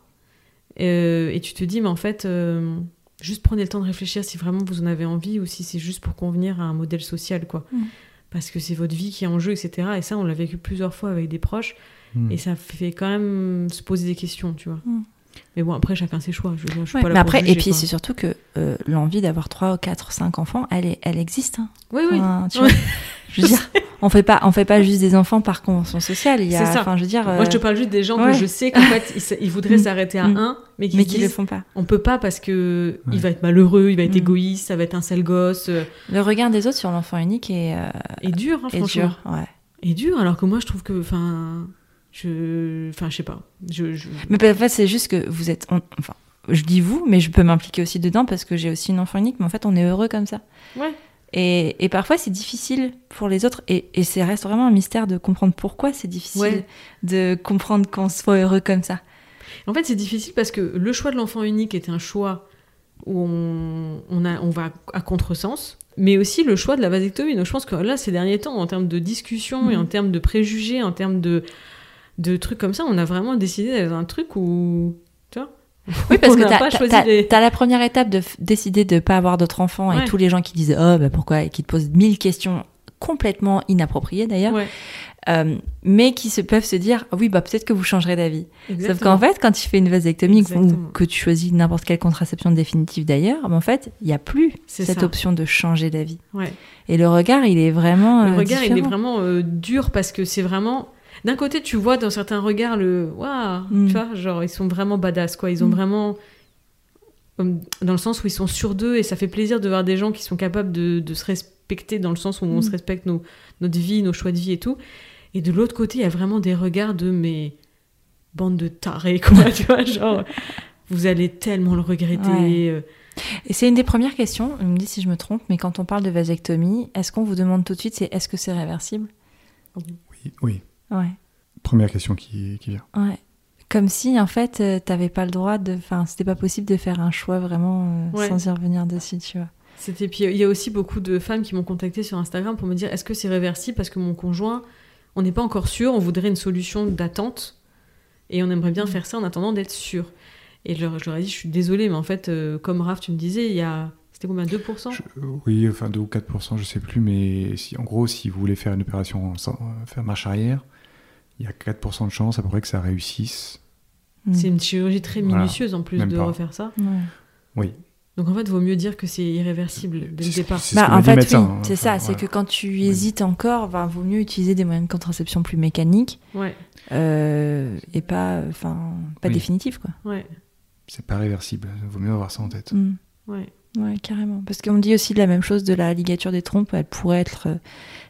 Euh, et tu te dis, mais en fait, euh, juste prenez le temps de réfléchir si vraiment vous en avez envie ou si c'est juste pour convenir à un modèle social, quoi. Mm. parce que c'est votre vie qui est en jeu, etc. Et ça, on l'a vécu plusieurs fois avec des proches. Mm. Et ça fait quand même se poser des questions, tu vois. Mm. Mais bon, après, chacun ses choix. Je, veux dire, je suis Ouais, pas là mais après, et puis c'est surtout que euh, l'envie d'avoir 3, 4, 5 enfants, elle, est, elle existe. hein. Oui, oui. Enfin, tu vois, (laughs) je veux dire, (laughs) on fait pas, on fait pas juste des enfants par convention sociale. Il y a, C'est ça. enfin, je veux dire, Moi, je te euh, parle juste des gens ouais. que je sais qu'en fait, ils, voudraient Mm. s'arrêter à Mm. un, mais qui qui le font pas. on peut pas parce que Ouais. il va être malheureux, il va être Mm. égoïste, ça va être un sale gosse. euh, Le regard des autres sur l'enfant unique est, euh, Et dur, hein, est franchement. dur. Ouais. Et dur, alors que moi, je trouve que, enfin, je, enfin, je sais pas. Je, je- Mais en fait, c'est juste que vous êtes, on- enfin, je dis vous, mais je peux m'impliquer aussi dedans parce que j'ai aussi une enfant unique. Mais en fait, on est heureux comme ça. Ouais. Et, et parfois, c'est difficile pour les autres. Et, et ça reste vraiment un mystère de comprendre pourquoi c'est difficile Ouais. de comprendre qu'on soit heureux comme ça. En fait, c'est difficile parce que le choix de l'enfant unique est un choix où on, on, a, on va à contresens, mais aussi le choix de la vasectomie. Donc je pense que là, ces derniers temps, en termes de discussion et Mhm. en termes de préjugés, en termes de, de trucs comme ça, on a vraiment décidé d'aller dans un truc où. Tu vois Oui, parce que t'as, les- la première étape de décider de pas avoir d'autres enfants Ouais. et tous les gens qui disent oh bah pourquoi et qui te posent mille questions complètement inappropriées d'ailleurs, Ouais, euh, mais qui se peuvent se dire oui bah peut-être que vous changerez d'avis. Sauf qu'en fait quand tu fais une vasectomie ou que tu choisis n'importe quelle contraception définitive d'ailleurs, ben, en fait il y a plus cette ça. option de changer d'avis. Ouais. Et le regard il est vraiment Le euh, regard, il est vraiment euh, dur parce que c'est vraiment. D'un côté, tu vois dans certains regards le. Waouh Mm. Tu vois, genre, ils sont vraiment badass, quoi. Ils ont Mm. vraiment. Dans le sens où ils sont sûrs d'eux et ça fait plaisir de voir des gens qui sont capables de, de se respecter dans le sens où on Mm. se respecte nos, notre vie, nos choix de vie et tout. Et de l'autre côté, il y a vraiment des regards de mes bande de tarés, quoi. (laughs) tu vois, genre. Vous allez tellement le regretter. Ouais. euh, Et c'est une des premières questions, on me dit si je me trompe, mais quand on parle de vasectomie, est-ce qu'on vous demande tout de suite c'est est-ce que c'est réversible? Oui, oui. Ouais. Première question qui, qui vient. Ouais. Comme si, en fait, euh, t'avais pas le droit de. Enfin, c'était pas possible de faire un choix vraiment euh, Ouais. sans y revenir dessus, tu vois. C'était puis il y a aussi beaucoup de femmes qui m'ont contacté sur Instagram pour me dire est-ce que c'est réversible parce que mon conjoint on n'est pas encore sûr, on voudrait une solution d'attente et on aimerait bien Mm. faire ça en attendant d'être sûr. Et je leur, je leur ai dit je suis désolée mais en fait euh, comme Raph tu me disais il y a c'était combien 2% Je- oui, enfin 2 ou 4%, je sais plus, mais si, en gros, si vous voulez faire une opération sans euh, faire marche arrière, il y a 4% de chance à peu près que ça réussisse. Mm. C'est une chirurgie très Voilà. minutieuse en plus Même de pas. refaire ça. Ouais. Oui. Donc en fait vaut mieux dire que c'est irréversible dès le départ. ce Bah, en fait, oui, hein. c'est Enfin, ça. C'est que quand tu Oui. hésites encore, ben, vaut mieux utiliser des moyens de contraception plus mécaniques Ouais, euh, et pas, enfin, pas Oui. définitifs, quoi. ouais, C'est pas réversible. Il vaut mieux avoir ça en tête. Mm. ouais. Ouais, carrément. Parce qu'on dit aussi la même chose de la ligature des trompes. Elle pourrait être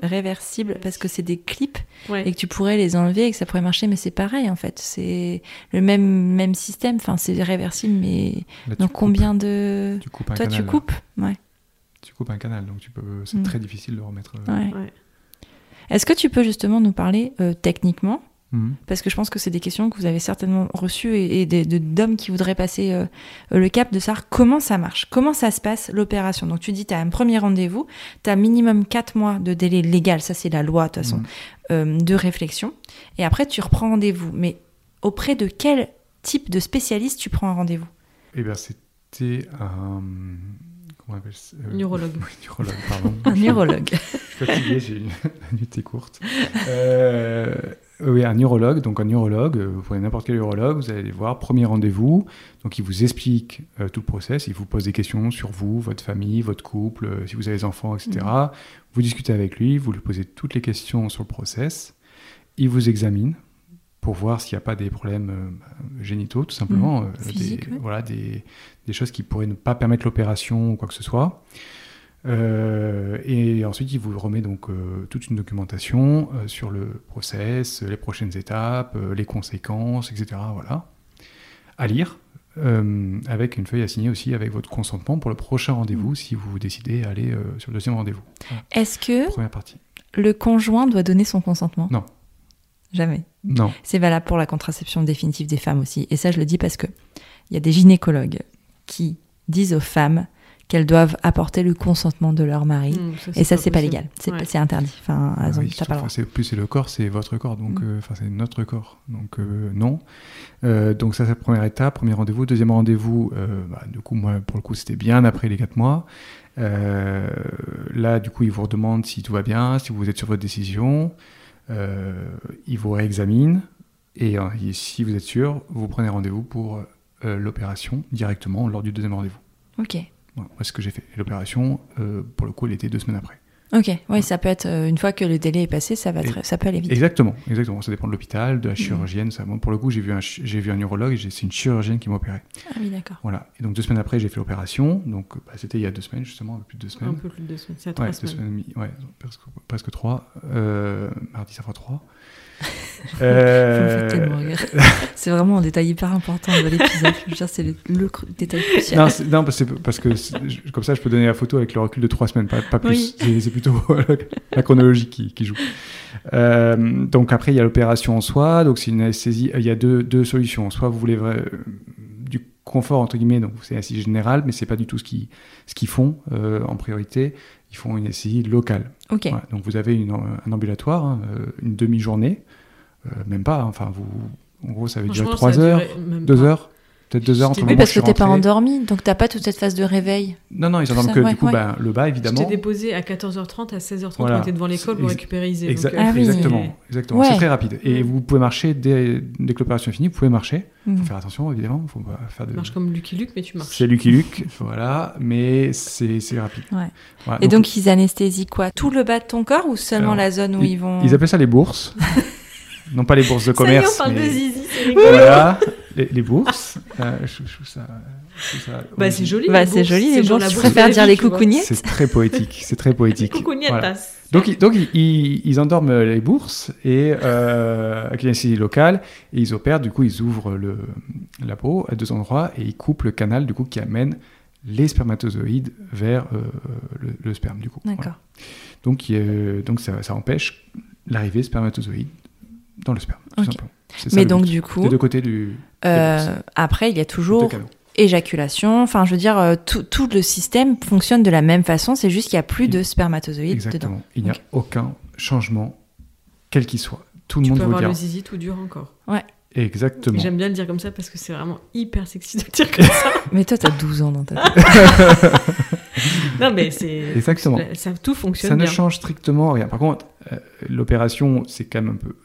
euh, réversible parce que c'est des clips ouais. et que tu pourrais les enlever et que ça pourrait marcher. Mais c'est pareil, en fait. C'est le même, même système. Enfin, c'est réversible, mais Là, coupes- combien de. Tu coupes un Toi, canal. tu coupes Ouais. Tu coupes un canal, donc tu peux. C'est Mm. très difficile de remettre. euh, ouais. Ouais. Est-ce que tu peux justement nous parler euh, techniquement mhm. Parce que je pense que c'est des questions que vous avez certainement reçues et, et des- de- d'hommes qui voudraient passer euh, le cap de savoir comment ça marche, comment ça se passe l'opération. Donc tu dis, tu as un premier rendez-vous, tu as minimum 4 mois de délai légal, ça c'est la loi de toute façon, Mhm. euh, de réflexion. Et après tu reprends rendez-vous. Mais auprès de quel type de spécialiste tu prends un rendez-vous? Eh bien, c'était un. Comment on appelle ça Euh, Neurologue. (laughs) Oui, neurologue, pardon. Un neurologue. Je suis fatigué, j'ai une (laughs) la nuit était courte. Euh, oui, un neurologue. Donc un neurologue, euh, vous prenez n'importe quel neurologue, vous allez les voir, premier rendez-vous. Donc il vous explique euh, tout le process, il vous pose des questions sur vous, votre famille, votre couple, si vous avez des enfants, etc. Vous discutez avec lui, vous lui posez toutes les questions sur le process. Il vous examine pour voir s'il n'y a pas des problèmes euh, génitaux, tout simplement. Mhm. euh, des, ouais. Voilà, des, des choses qui pourraient ne pas permettre l'opération ou quoi que ce soit. Euh, et ensuite, il vous remet donc euh, toute une documentation euh, sur le process, les prochaines étapes, les conséquences, etc. Voilà, à lire, avec une feuille à signer aussi avec votre consentement pour le prochain rendez-vous si vous décidez à aller euh, sur le deuxième rendez-vous. Est-ce que Première partie. le conjoint doit donner son consentement? Non. Jamais. Non. C'est valable pour la contraception définitive des femmes aussi. Et ça, je le dis parce que il y a des gynécologues qui disent aux femmes qu'elles doivent apporter le consentement de leur mari. Mmh, Et ça, c'est pas légal. C'est Ouais. interdit. Enfin, Ah elles ont- oui, t'as pas le droit. plus c'est le corps, c'est votre corps, donc Mm. euh, enfin c'est notre corps, donc euh, non. Euh, donc ça c'est la première étape, premier rendez-vous, deuxième rendez-vous. euh, bah, du coup moi pour le coup c'était bien après les quatre mois. Euh, là du coup ils vous redemandent si tout va bien, si vous êtes sur votre décision, euh, ils vous réexaminent et, euh, et si vous êtes sûr, vous prenez rendez-vous pour euh, l'opération directement lors du deuxième rendez-vous. Ok. Voilà, c'est ce que j'ai fait. L'opération, euh, pour le coup, elle était deux semaines après. Ok. Oui, ça peut être euh, une fois que le délai est passé, ça va très- ça peut aller vite. Exactement, exactement. Ça dépend de l'hôpital, de la chirurgienne. Ça. Moi, pour le coup, j'ai vu un, j'ai vu un neurologue c'est une chirurgienne qui m'a opéré. Ah oui, d'accord. Voilà. Et donc deux semaines après, j'ai fait l'opération. Donc bah, c'était il y a deux semaines justement, un peu plus de deux Un semaines. peu plus de deux semaines. C'est à trois Ouais, deux semaines. semaines et demie. Ouais, presque, presque trois. Euh, mardi, ça fera trois. Euh, (laughs) (laughs) c'est vraiment un détail hyper important de l'épisode. Je veux dire, c'est le, détail crucial. non, non, parce parce que comme ça, je peux donner la photo avec le recul de trois semaines, pas, pas plus. Oui. C'est- plutôt (laughs) la chronologie qui, qui joue. Euh, donc après, il y a l'opération en soi. Donc c'est une anesthésie. Il y a deux, deux solutions. Soit vous voulez vra- du confort entre guillemets, donc c'est anesthésie générale, mais c'est pas du tout ce qu'ils ce qu'ils font euh, en priorité. Ils font une anesthésie locale. Voilà. Donc vous avez une, un ambulatoire, hein, euh, une demi-journée, euh, même pas. hein. Enfin, vous, en gros, ça veut dire Franchement, trois ça a heures, duré même deux pas. heures, peut-être deux heures entre J'étais- le Oui, parce que t'es pas endormi, donc t'as pas toute cette phase de réveil. Non, non, ils entendent que ouais, du coup, ouais. ben, le bas, évidemment. t'ai déposé à 14h30, à 16h30, Voilà. on était devant l'école pour récupérer Isée. Exa- donc, euh, Ah oui. Exactement, exactement. Ouais. C'est très rapide. Et Mm. vous pouvez marcher dès, dès que l'opération est finie, vous pouvez marcher. Mhm. Faut faire attention, évidemment. Faut pas faire de. Tu marches comme Lucky Luke, mais tu marches. C'est Lucky Luke, voilà, mais c'est c'est rapide. Ouais. Voilà. Et donc, ils aneस्थésient quoi? Tout le bas de ton corps ou seulement Alors, la zone où ils, vont. ils appellent ça les bourses. (laughs) non pas les bourses de Ça y est, commerce. on parle mais- de Zizi, c'est rigolo. Voilà, les, les bourses. Euh, je, je trouve ça. Bah, c'est joli. Bah, les c'est bourses. joli, les bourses. Je bourse préfère dire les coucougnettes. C'est très poétique. C'est très poétique. Voilà. tasse. Donc, ils- donc ils, endorment les bourses et euh, avec une anesthésie locale et ils opèrent. Du coup, ils ouvrent le, la peau à deux endroits et ils coupent le canal du coup qui amène les spermatozoïdes vers euh, le, le sperme du coup. D'accord. Voilà. Donc ça, ça empêche l'arrivée spermatozoïde dans le sperme. Tout Ok. simplement. C'est ça Mais donc, but. du coup, des deux côtés du euh, après, il y a toujours éjaculation. Enfin, je veux dire, euh, tout, tout le système fonctionne de la même façon. C'est juste qu'il n'y a plus de spermatozoïdes dedans. Exactement. Il n'y a aucun changement, quel qu'il soit. Tout le Tu monde peux vous avoir dira. le zizi tout dur encore. Exactement. Et J'aime bien le dire comme ça parce que c'est vraiment hyper sexy de le dire comme ça. (laughs) Mais toi, t'as 12 ans dans ta tête. (laughs) non, mais c'est. Exactement. Ça, tout fonctionne Ça ne change strictement rien. Par contre, euh, l'opération, c'est quand même un peu,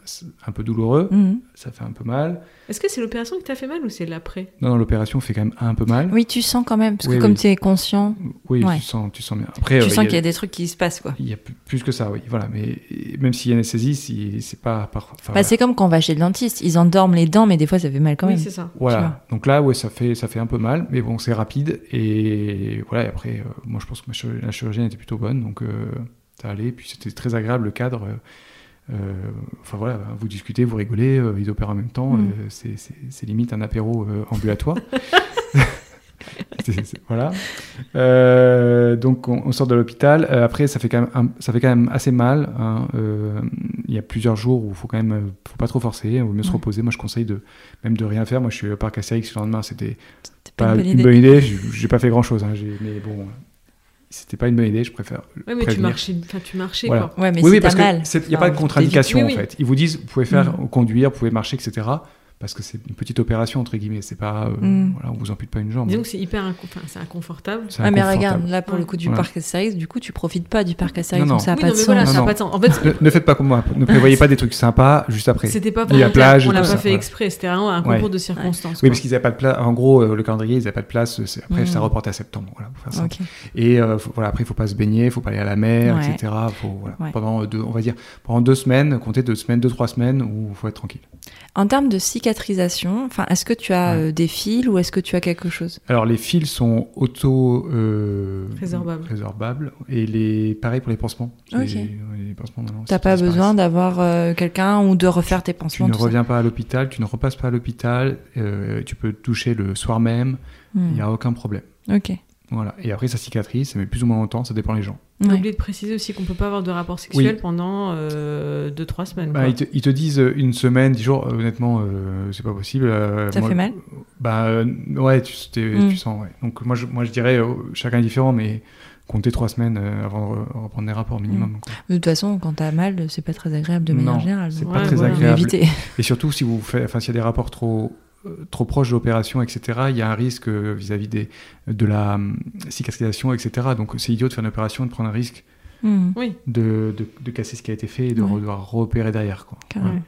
un peu douloureux. Mhm. Ça fait un peu mal. Est-ce que c'est l'opération qui t'a fait mal ou c'est l'après? Non, non, l'opération fait quand même un peu mal. Oui, tu sens quand même, parce Oui, que comme oui. tu es conscient, Oui, Ouais. tu, sens, tu sens bien. Après, tu euh, sens qu'il y a- des trucs qui se passent, quoi. il y a plus- que ça, oui. Voilà. Mais même s'il y a anesthésie, si- c'est pas. Par, enfin, Bah, voilà. C'est comme quand on va chez le dentiste, ils endorment les dents, mais des fois ça fait mal quand Oui, même. c'est ça. Voilà. Donc là, ouais, ça fait, ça fait un peu mal, mais bon, c'est rapide. Et voilà. Et après, euh, moi, je pense que ma la chirurgienne était plutôt bonne, donc euh, ça allait. Puis c'était très agréable le cadre. euh, euh, enfin voilà, vous discutez, vous rigolez, ils opèrent en même temps. Mm. c'est- limite un apéro ambulatoire. (laughs) (laughs) Voilà. Euh, donc on, on sort de l'hôpital. Euh, après, ça fait quand même, un- ça fait quand même assez mal. hein. Euh, Il y a plusieurs jours où il faut quand même, faut pas trop forcer. Il vaut mieux se reposer. Moi, je conseille de même de rien faire. Moi, je suis au parc Astérix le lendemain. C'était C'est pas une bonne idée. J'ai- J'ai pas fait grand chose. mais bon, c'était pas une bonne idée. Je préfère. Ouais, mais tu prévenir. marchais, enfin, tu marchais Voilà. quoi. Ouais, mais oui, oui, parce mal. qu'il n'y a enfin, pas de contre-indication Oui, oui. en fait. Ils vous disent, vous pouvez faire Mm. conduire, vous pouvez marcher, etc. Parce que c'est une petite opération entre guillemets. C'est pas, euh, Mm. voilà, on vous ampute pas une jambe. Disons que c'est hyper inco- enfin, c'est inconfortable. Ouais, mais regarde, là pour le coup du Voilà. parc Astérix, du coup tu profites pas du parc Astérix, donc ça a oui, pas non, de mais sens. voilà, Non, ça n'a non. pas de sens. En fait, Ne, ne faites pas comme moi. Ne (laughs) prévoyez pas des trucs sympas juste après. c'était pas Il y a volontaire. plage On l'a pas ça, fait voilà. exprès. C'était vraiment un Ouais. concours de circonstances. Oui, parce qu'ils n'avaient pas de place. En gros, euh, le calendrier, ils n'avaient pas de place. Après, Mm. ça reporté à septembre. Voilà, pour faire ça. Et euh, faut- voilà, après, il faut pas se baigner, il faut pas aller à la mer, etc. Pendant deux, on va dire, pendant deux semaines, comptez deux semaines, deux trois semaines où il faut être tranquille. En termes de cicatrisation, enfin, est-ce que tu as Ouais. euh, des fils ou est-ce que tu as quelque chose? Alors, les fils sont auto euh, Résorbables. résorbables. et les pareil pour les pansements. Ok. T'as pas besoin d'avoir euh, quelqu'un ou de refaire tes Tu pansements ne tout ça? reviens pas à l'hôpital, tu ne repasses pas à l'hôpital, euh, tu peux te toucher le soir même, il Hmm. n'y a aucun problème. Ok. Voilà. Et après, ça cicatrise, ça met plus ou moins longtemps, ça dépend des gens. J'ai Ouais. oublié de préciser aussi qu'on peut pas avoir de rapport sexuel pendant 2-3 semaines. Bah, quoi. ils, te, ils te disent euh, une semaine, dix jours, euh, honnêtement, euh, c'est pas possible. euh, Ça moi- fait mal Bah euh, ouais, tu, Mm. tu sens, ouais. Donc moi je, moi, je dirais, euh, chacun est différent, mais compter trois semaines euh, avant de re- reprendre les rapports minimum. quoi. De toute façon, quand t'as mal, c'est pas très agréable de manière Non, générale. c'est pas euh, très mieux agréable. éviter. Et surtout, si vous faites, enfin, s'il y a des rapports trop, euh, trop proches de l'opération, etc., il y a un risque euh, vis-à-vis des, de la hum, cicatrisation, etc. Donc c'est idiot de faire une opération, de prendre un risque Hmm, Oui. de, de, de casser ce qui a été fait et de Ouais. devoir repérer derrière. Quoi. carrément. Ouais.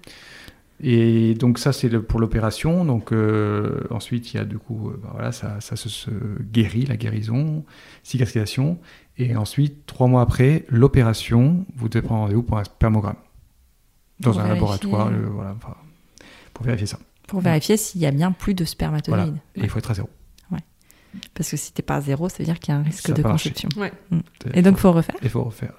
Et donc ça c'est le- pour l'opération. Donc euh, ensuite il y a du coup euh, bah, voilà ça, ça se, se guérit la guérison, cicatrisation et ensuite trois mois après l'opération vous devez prendre rendez-vous pour un spermogramme dans Pour un vérifier. laboratoire euh, voilà enfin, pour vérifier ça. Pour vérifier s'il y a bien plus de spermatozoïdes. Voilà. Et il faut être à zéro. Parce que si t'es pas à zéro, ça veut dire qu'il y a un risque Ça de conception. Ouais. Et donc, faut refaire. il faut refaire.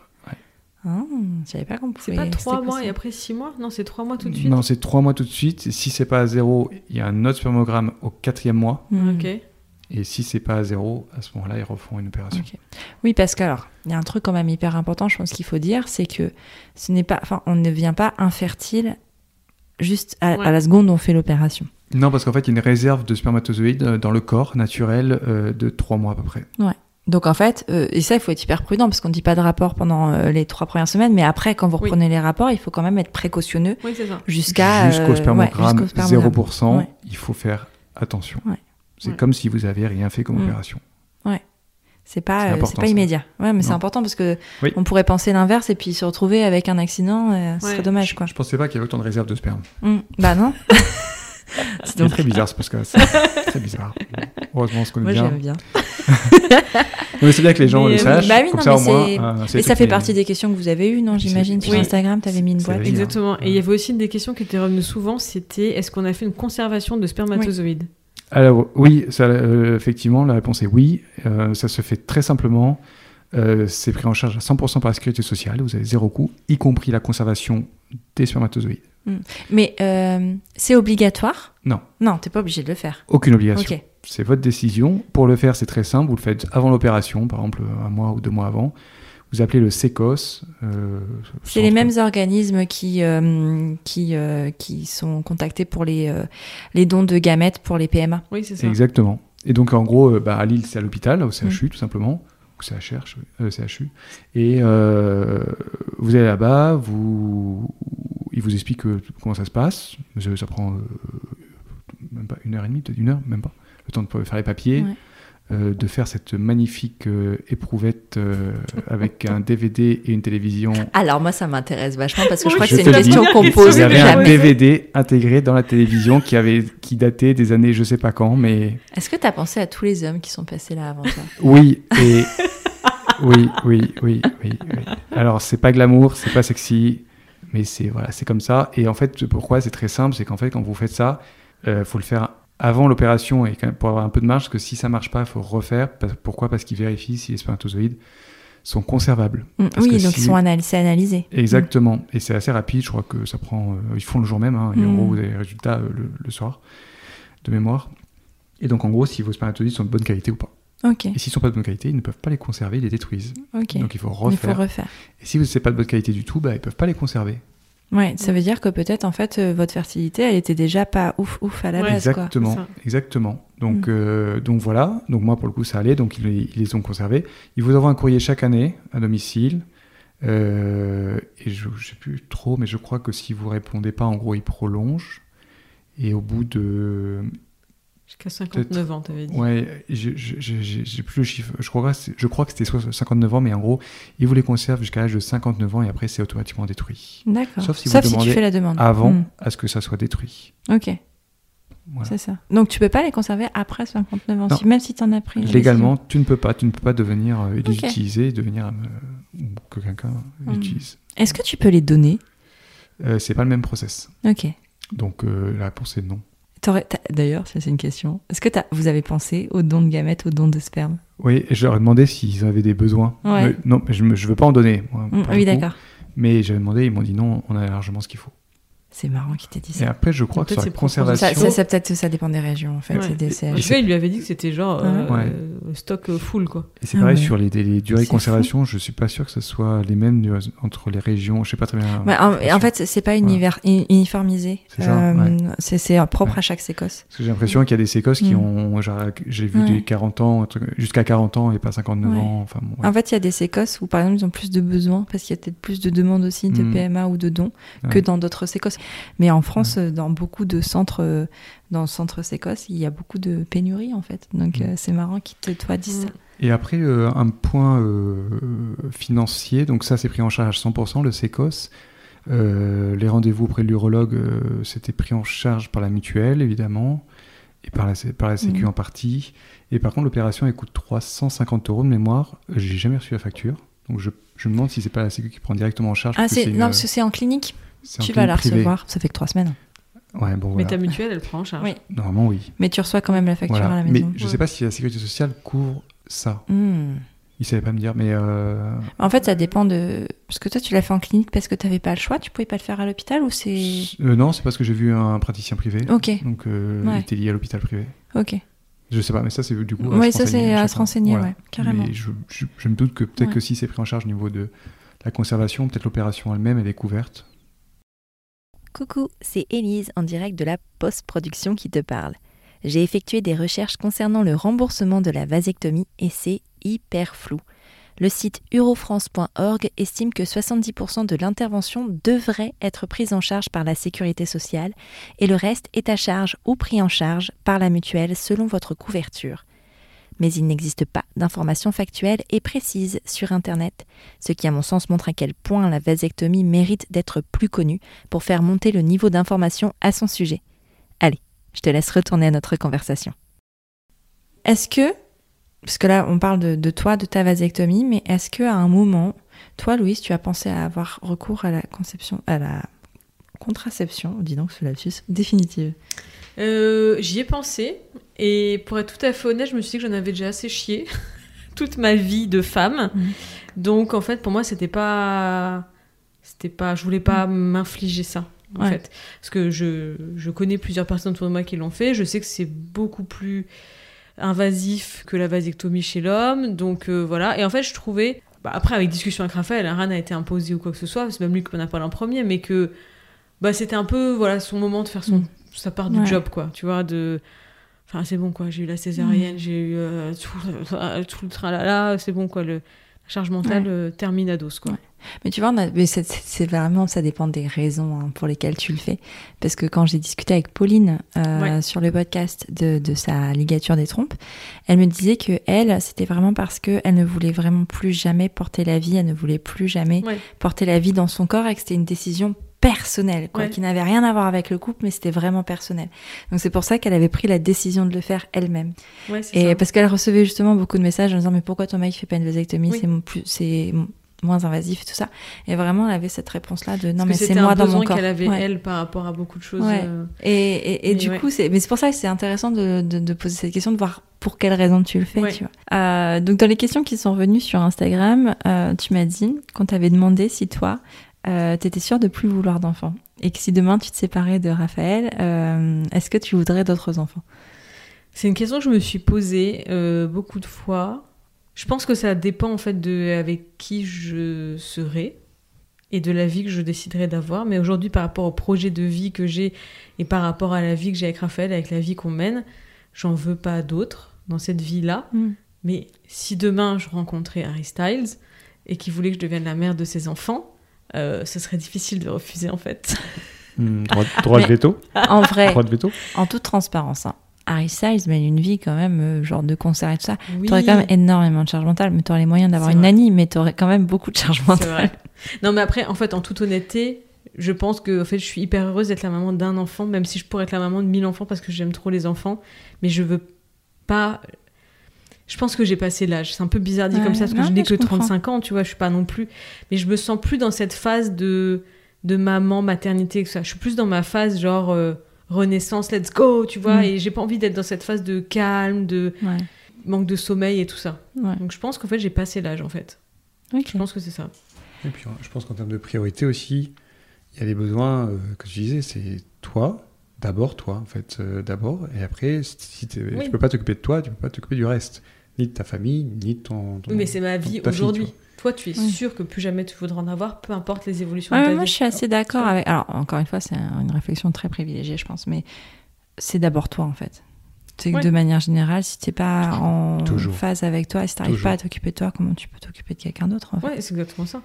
Ah, j'avais pas compris. C'est pas trois mois et après six mois? Non, c'est trois mois tout de suite. Non c'est trois mois tout de suite. Et si c'est pas à zéro il y a un autre spermogramme au quatrième mois. Hmm. Ok. Et si c'est pas à zéro à ce moment-là ils refont une opération. Ok. Oui, parce que alors, il y a un truc quand même hyper important, je pense qu'il faut dire, c'est que ce n'est pas, enfin, on ne devient pas infertile juste à, Ouais. à la seconde où on fait l'opération. Non parce qu'en fait il y a une réserve de spermatozoïdes euh, dans le corps naturel euh, de trois mois à peu près. Donc en fait, euh, et ça, il faut être hyper prudent parce qu'on ne dit pas de rapport pendant euh, les trois premières semaines, mais après, quand vous Oui. reprenez les rapports, il faut quand même être précautionneux Oui, jusqu'à jusqu'au euh, spermogramme, ouais, jusqu'au spermogramme. 0%, Ouais. il faut faire attention. Ouais. C'est Ouais. comme si vous avez rien fait comme Mm. opération. C'est pas, C'est euh, pas immédiat. Ouais, mais c'est important parce que Oui. on pourrait penser l'inverse et puis se retrouver avec un accident, euh, ce Ouais. serait dommage, quoi. Je pensais pas qu'il y avait autant de réserves de sperme. Mm. Bah non. (laughs) c'est donc. très bizarre ce podcast. C'est (laughs) très bizarre. Heureusement, on se connaît Moi, bien. j'aime bien. (laughs) Mais c'est bien que les gens Mais, le sachent. bah oui, comme non, ça, au mais moins. euh, ça fait partie des questions que vous avez eues, non J'imagine sur oui. Instagram, tu avais mis une boîte. Exactement. Et il y avait aussi des questions qui étaient revenues souvent, c'était est-ce qu'on a fait une conservation de spermatozoïdes? Alors, oui, ça, euh, effectivement, la réponse est oui. Euh, ça se fait très simplement. Euh, c'est pris en charge à 100% par la sécurité sociale. Vous avez zéro coût, y compris la conservation des spermatozoïdes. Mais euh, c'est obligatoire? Non. Non, t'es pas obligé de le faire. Aucune obligation. C'est votre décision. Pour le faire, c'est très simple. Vous le faites avant l'opération, par exemple un mois ou deux mois avant. Vous appelez le SECOS. euh, C'est les mêmes organismes qui, euh, qui, euh, qui sont contactés pour les, euh, les dons de gamètes pour les PMA. Oui, c'est ça. Exactement. Et donc, en gros, euh, bah, à Lille, c'est à l'hôpital, au Mm. CHU, tout simplement. Ou CHR, euh, CHU. Et euh, vous allez là-bas, vous... ils vous expliquent euh, comment ça se passe. Ça, ça prend euh, même pas une heure et demie, peut-être une heure, même pas. Le temps de faire les papiers. Ouais. Euh, de faire cette magnifique euh, éprouvette euh, avec (laughs) un DVD et une télévision. Alors moi, ça m'intéresse vachement parce que je crois que c'est une question qu'on pose Il y avait un. DVD intégré dans la télévision qui, avait, qui datait des années je sais pas quand, mais Est-ce que tu as pensé à tous les hommes qui sont passés là avant toi? Oui, et (laughs) oui, oui, oui, oui, oui. Alors, c'est pas glamour, c'est pas sexy, mais c'est voilà, c'est comme ça. Et en fait, pourquoi C'est très simple, c'est qu'en fait, quand vous faites ça, euh, faut le faire avant l'opération et quand même pour avoir un peu de marge, parce que si ça marche pas, il faut refaire. Pourquoi? Parce qu'ils vérifient si les spermatozoïdes sont conservables. Mm, Parce Oui, que donc si- ils sont analysés, c'est analysé. Exactement. Et c'est assez rapide. Je crois que ça prend. euh, ils font le jour même. hein, et en Mm. gros, vous avez les résultats euh, le, le soir de mémoire. Et donc, en gros, si vos spermatozoïdes sont de bonne qualité ou pas. Mm. Ok, Et s'ils sont pas de bonne qualité, ils ne peuvent pas les conserver, ils les détruisent. ok. Donc il faut Il faut refaire. refaire. Et si vous n'êtes pas de bonne qualité du tout, bah, ils peuvent pas les conserver. Ouais, ça veut dire que peut-être en fait euh, votre fertilité, elle était déjà pas ouf ouf à la Ouais, base quoi. exactement, ça. exactement. Donc, Mm. euh, donc voilà. Donc moi pour le coup ça allait. Donc ils, les- ils les ont conservés. Ils vous envoient un courrier chaque année à domicile. Euh, et je, je sais plus trop, mais je crois que si vous répondez pas, en gros ils prolongent. Et au bout de Jusqu'à 59 ans, t'avais dit. Ouais, j'ai plus le chiffre. Je crois, je crois que c'était soit 59 ans, mais en gros, ils vous les conservent jusqu'à l'âge de 59 ans et après, c'est automatiquement détruit. D'accord. Sauf si vous Sauf si tu demandez fais la demande. Avant Mm. à ce que ça soit détruit. Ok, Voilà. c'est ça. Donc tu peux pas les conserver après 59 ans, Non. même si t'en as pris. Légalement, tu ne peux pas. Tu ne peux pas devenir euh, les Ok. utiliser, devenir euh, ou que quelqu'un Mm. l'utilise. Est-ce que tu peux les donner? Euh, c'est pas le même process. Ok. Donc euh, la réponse est non. D'ailleurs, ça c'est une question. Est-ce que vous avez pensé au don de gamètes, au don de sperme? Oui, et je leur ai demandé s'ils avaient des besoins. Ouais. Mais non, mais je ne veux pas en donner. moi, Mm, Oui, d'accord. Mais j'avais demandé, ils m'ont dit non, on a largement ce qu'il faut. C'est marrant qu'il t'ait dit Et ça. après, je crois que sur la conservation. Ça, ça, ça, peut-être ça dépend des régions en fait. Ouais. Des- c'est- En tout cas, il lui avait dit que c'était genre euh, Ouais. euh, stock euh, full, quoi. Et c'est Ah pareil ouais. sur les, les durées de conservation, je suis pas sûr que ce soit les mêmes entre les régions. Je sais pas très bien. Ouais, en, en fait, c'est pas uniformisé. C'est Euh, propre Ouais. à chaque sécosse. Parce que j'ai l'impression qu'il y a des sécosses qui Mm. ont, j'ai vu Ouais. des 40 ans, jusqu'à 40 ans et pas 59 Ouais. ans. Enfin, bon, ouais. En fait, il y a des sécosses où, par exemple, ils ont plus de besoins parce qu'il y a peut-être plus de demandes aussi de Mm. PMA ou de dons que dans d'autres sécosses. Mais en France, dans beaucoup de centres, euh, dans le centre sécosse, il y a beaucoup de pénuries en fait. Donc Mm. euh, c'est marrant qu'ils te toi disent ça. Et après, euh, un point financier, donc ça c'est pris en charge à 100%, le sécos. Euh, les rendez-vous auprès de l'urologue, c'était pris en charge par la mutuelle, évidemment, et par la, par la Sécu Mhm. en partie. Et par contre, l'opération, elle coûte 350 euros de mémoire. J'ai jamais reçu la facture. Donc je, je me demande si c'est pas la Sécu qui prend directement en charge. Ah, c'est une- non, parce que c'est en clinique? Tu vas la recevoir. Ça fait que trois semaines. Ouais, bon, Mais voilà. ta mutuelle, elle prend en charge. Oui. Normalement, oui. Mais tu reçois quand même la facture Voilà. à la Mais maison. je Ouais. sais pas si la Sécurité sociale couvre ça. Hmm. Il savait pas me dire, mais euh, En fait, ça dépend de. Parce que toi, tu l'as fait en clinique parce que tu n'avais pas le choix. Tu pouvais pas le faire à l'hôpital ou c'est. euh, non, c'est parce que j'ai vu un praticien privé. Ok, Donc, euh, Ouais. il était lié à l'hôpital privé. ok. Je sais pas, mais ça, c'est du coup. à Oui, se ça, c'est renseigner, je à se renseigner, Voilà. ouais, carrément. Mais je, je- je me doute que peut-être Ouais. que si c'est pris en charge au niveau de la conservation, peut-être l'opération elle-même, elle est couverte. Coucou, c'est Élise en direct de la post-production qui te parle. J'ai effectué des recherches concernant le remboursement de la vasectomie et c'est hyper flou. Le site eurofrance.org estime que 70% de l'intervention devrait être prise en charge par la sécurité sociale et le reste est à charge ou pris en charge par la mutuelle selon votre couverture. Mais il n'existe pas d'informations factuelles et précises sur Internet, ce qui à mon sens montre à quel point la vasectomie mérite d'être plus connue pour faire monter le niveau d'information à son sujet. Allez, je te laisse retourner à notre conversation. Est-ce que, parce que là on parle de, toi, de ta vasectomie, mais est-ce que à un moment, toi Louise, tu as pensé à avoir recours à la conception, à la contraception, dis donc ce lapsus, définitive Euh, J'y ai pensé. Et pour être tout à fait honnête, je me suis dit que j'en avais déjà assez chié (laughs) toute ma vie de femme. Mhm. Donc en fait, pour moi, c'était pas. C'était pas. Je voulais pas m'infliger ça. En Ouais. fait. Parce que je, je connais plusieurs personnes autour de moi qui l'ont fait. Je sais que c'est beaucoup plus invasif que la vasectomie chez l'homme. Donc euh, voilà. Et en fait, je trouvais. bah, après, avec discussion avec Raphaël, hein, rien n'a été imposé ou quoi que ce soit. C'est même lui qui m'en a parlé en premier. Mais que bah, c'était un peu voilà, son moment de faire son, Mm. Sa part du Ouais. job, quoi. Tu vois, de. Enfin, c'est bon, quoi. J'ai eu la césarienne, j'ai eu euh, tout, tout le tralala, c'est bon, quoi. Le, la charge mentale Ouais. euh, termine à dos, quoi. Ouais. Mais tu vois, c'est- vraiment, ça dépend des raisons hein, pour lesquelles tu le fais. Parce que quand j'ai discuté avec Pauline euh, Ouais. sur le podcast de, de sa ligature des trompes, elle me disait que elle, c'était vraiment parce que elle ne voulait vraiment plus jamais porter la vie, elle ne voulait plus jamais Ouais. porter la vie dans son corps et que c'était une décision personnelle, quoi, Ouais. qui n'avait rien à voir avec le couple, mais c'était vraiment personnel. Donc c'est pour ça qu'elle avait pris la décision de le faire elle-même. Ouais, Et ça. parce qu'elle recevait justement beaucoup de messages en disant mais pourquoi ton mec fait pas une vasectomie? Oui. c'est mon plus c'est moins invasif et tout ça et vraiment elle avait cette réponse là de non Parce mais c'est moi un dans mon corps qu'elle avait, Ouais. elle, par rapport à beaucoup de choses. Ouais. euh, et, et, du ouais. coup c'est mais c'est pour ça que c'est intéressant de, de, de poser cette question de voir pour quelle raison tu le fais tu vois Euh, donc dans les questions qui sont revenues sur Instagram euh, tu m'as dit qu'on t'avait demandé si toi euh, t'étais sûre de plus vouloir d'enfants et que si demain tu te séparais de Raphaël euh, est-ce que tu voudrais d'autres enfants? C'est une question que je me suis posée euh, beaucoup de fois. Je pense que ça dépend en fait de avec qui je serai et de la vie que je déciderai d'avoir. Mais aujourd'hui, par rapport au projet de vie que j'ai et par rapport à la vie que j'ai avec Raphaël, avec la vie qu'on mène, j'en veux pas d'autres dans cette vie-là. Mm. Mais si demain je rencontrais Harry Styles et qu'il voulait que je devienne la mère de ses enfants, euh, ce serait difficile de refuser en fait. Hmm, (laughs) droit droit de veto en vrai Droit de veto en toute transparence hein, Harry Styles mène une vie quand même euh, genre de concert et tout ça Oui. T'aurais quand même énormément de charge mentale, mais t'aurais les moyens d'avoir une vrai. nanny, mais t'aurais quand même beaucoup de charge C'est mentale. vrai. Non, mais après, en fait, en toute honnêteté, je pense que en fait, je suis hyper heureuse d'être la maman d'un enfant, même si je pourrais être la maman de mille enfants parce que j'aime trop les enfants. Mais je veux pas. Je pense que j'ai passé l'âge. C'est un peu bizarre dit Ouais. comme ça parce que je n'ai que comprends. 35 ans, tu vois, je suis pas non plus. Mais je me sens plus dans cette phase de, de maman, maternité, que ça. Je suis plus dans ma phase genre euh, renaissance, let's go, tu vois. Mm. Et j'ai pas envie d'être dans cette phase de calme, de Ouais, manque de sommeil et tout ça. ouais. Donc je pense qu'en fait, j'ai passé l'âge en fait. Je pense que c'est ça. Et puis, je pense qu'en termes de priorité aussi, il y a les besoins euh, que tu disais, c'est toi, d'abord toi, en fait, euh, d'abord, et après, si, Oui. tu peux pas t'occuper de toi, tu peux pas t'occuper du reste, ni de ta famille, ni de ton. ton- Oui, mais c'est ma vie aujourd'hui. Toi, tu es Oui. sûr que plus jamais tu voudras en avoir, peu importe les évolutions Ouais, de ta moi, vie. je suis assez d'accord avec. Alors, encore une fois, c'est un- une réflexion très privilégiée, je pense, mais c'est d'abord toi, en fait. C'est que Ouais. de manière générale, si t'es pas en Toujours. phase avec toi, si t'arrives pas à t'occuper de toi, comment tu peux t'occuper de quelqu'un d'autre en fait? Ouais, c'est exactement ça.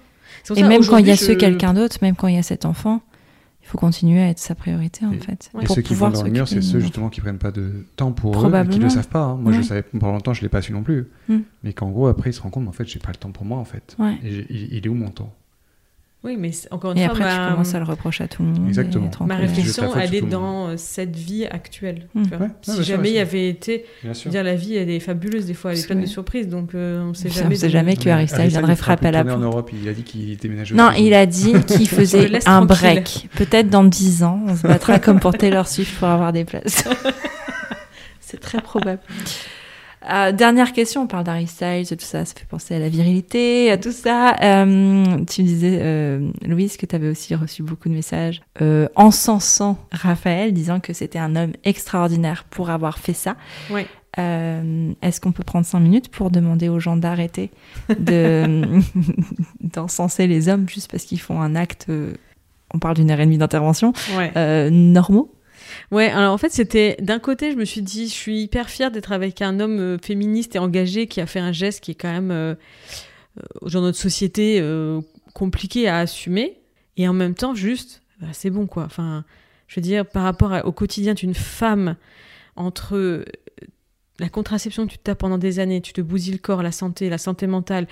Et ça, même quand il y a ce quelqu'un d'autre, même quand il y a cet enfant, il faut continuer à être sa priorité en Et- fait. Et pour ceux qui vont dans le mur, c'est ceux justement qui prennent pas de temps pour eux et qui Probablement. le savent pas. hein. Moi, je savais pendant longtemps, je l'ai pas su non plus. Mm. Mais qu'en gros, après, ils se rendent compte, en fait, j'ai pas le temps pour moi, en fait. Ouais. Et j'ai- il, il est où mon temps? Oui, mais encore une Et fois, après, ma... tu commences à le reprocher à tout le monde. Exactement. ma réflexion- elle est dans euh, cette vie actuelle. Mm. tu vois. Ouais, ouais, si jamais il y avait été. Bien Je sûr. veux dire, la vie, elle est fabuleuse des fois, elle est pleine de surprises, donc euh, on sait On jamais. sait jamais que Harry viendrait frapper à la tourner en porte. Europe, il a dit qu'il déménageait. Non, il a dit (laughs) qu'il faisait un break. Peut-être dans 10 ans, on se battra comme pour Taylor Swift pour avoir des places. (laughs) C'est très probable. Euh, dernière question, on parle d'Harry Styles, tout ça, ça fait penser à la virilité, à tout ça. Euh, tu me disais, euh, Louise, que tu avais aussi reçu beaucoup de messages encensant Raphaël, disant que c'était un homme extraordinaire pour avoir fait ça. Euh, Est-ce qu'on peut prendre 5 minutes pour demander aux gens d'arrêter de (laughs) d'encenser les hommes juste parce qu'ils font un acte, on parle d'une heure et demie d'intervention, Ouais. euh, normaux? Ouais, alors en fait, c'était d'un côté, je me suis dit, je suis hyper fière d'être avec un homme euh, féministe et engagé qui a fait un geste qui est quand même, euh, dans notre société, euh, compliqué à assumer. Et en même temps, juste, bah, c'est bon quoi. Enfin, je veux dire, par rapport au quotidien d'une femme, entre euh, la contraception que tu tapes pendant des années, tu te bousilles le corps, la santé, la santé mentale.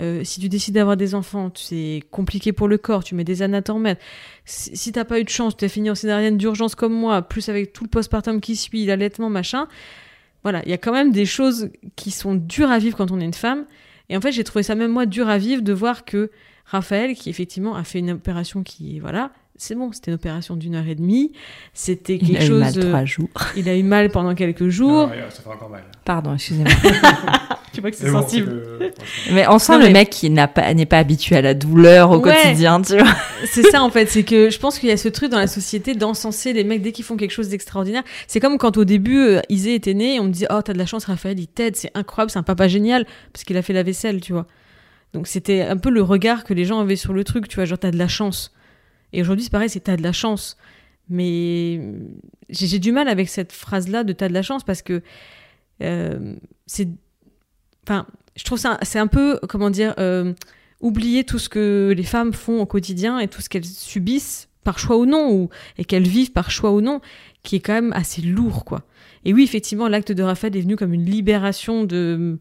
Euh, si tu décides d'avoir des enfants, c'est compliqué pour le corps, tu mets des années à t'en remettre. Si, si t'as pas eu de chance, tu as fini en césarienne d'urgence comme moi, plus avec tout le postpartum qui suit, l'allaitement, machin. Voilà, il y a quand même des choses qui sont dures à vivre quand on est une femme. Et en fait, j'ai trouvé ça même moi dur à vivre de voir que Raphaël, qui effectivement a fait une opération qui, voilà, c'est bon, c'était une opération d'une heure et demie. C'était Il quelque a eu chose. mal euh, trois jours. il a eu mal pendant quelques jours. ça fait encore mal. Pardon, excusez-moi. (laughs) tu vois que c'est bon, sensible. (laughs) Mais on sent Non, le mais- mec qui n'a pas n'est pas habitué à la douleur au Ouais. quotidien, tu vois. C'est ça en fait, c'est que je pense qu'il y a ce truc dans la société d'encenser les mecs dès qu'ils font quelque chose d'extraordinaire. C'est comme quand au début euh, Isée était né et on me dit oh t'as de la chance Raphaël il t'aide, c'est incroyable, c'est un papa génial parce qu'il a fait la vaisselle, tu vois. Donc c'était un peu le regard que les gens avaient sur le truc, tu vois, genre t'as de la chance. Et aujourd'hui c'est pareil, c'est t'as de la chance. Mais j'ai j'ai du mal avec cette phrase-là de t'as de la chance parce que euh, c'est, enfin, je trouve ça c'est un peu comment dire. euh, oublier tout ce que les femmes font au quotidien et tout ce qu'elles subissent par choix ou non, ou, et qu'elles vivent par choix ou non, qui est quand même assez lourd, quoi. Et oui, effectivement, l'acte de Raphaël est venu comme une libération de,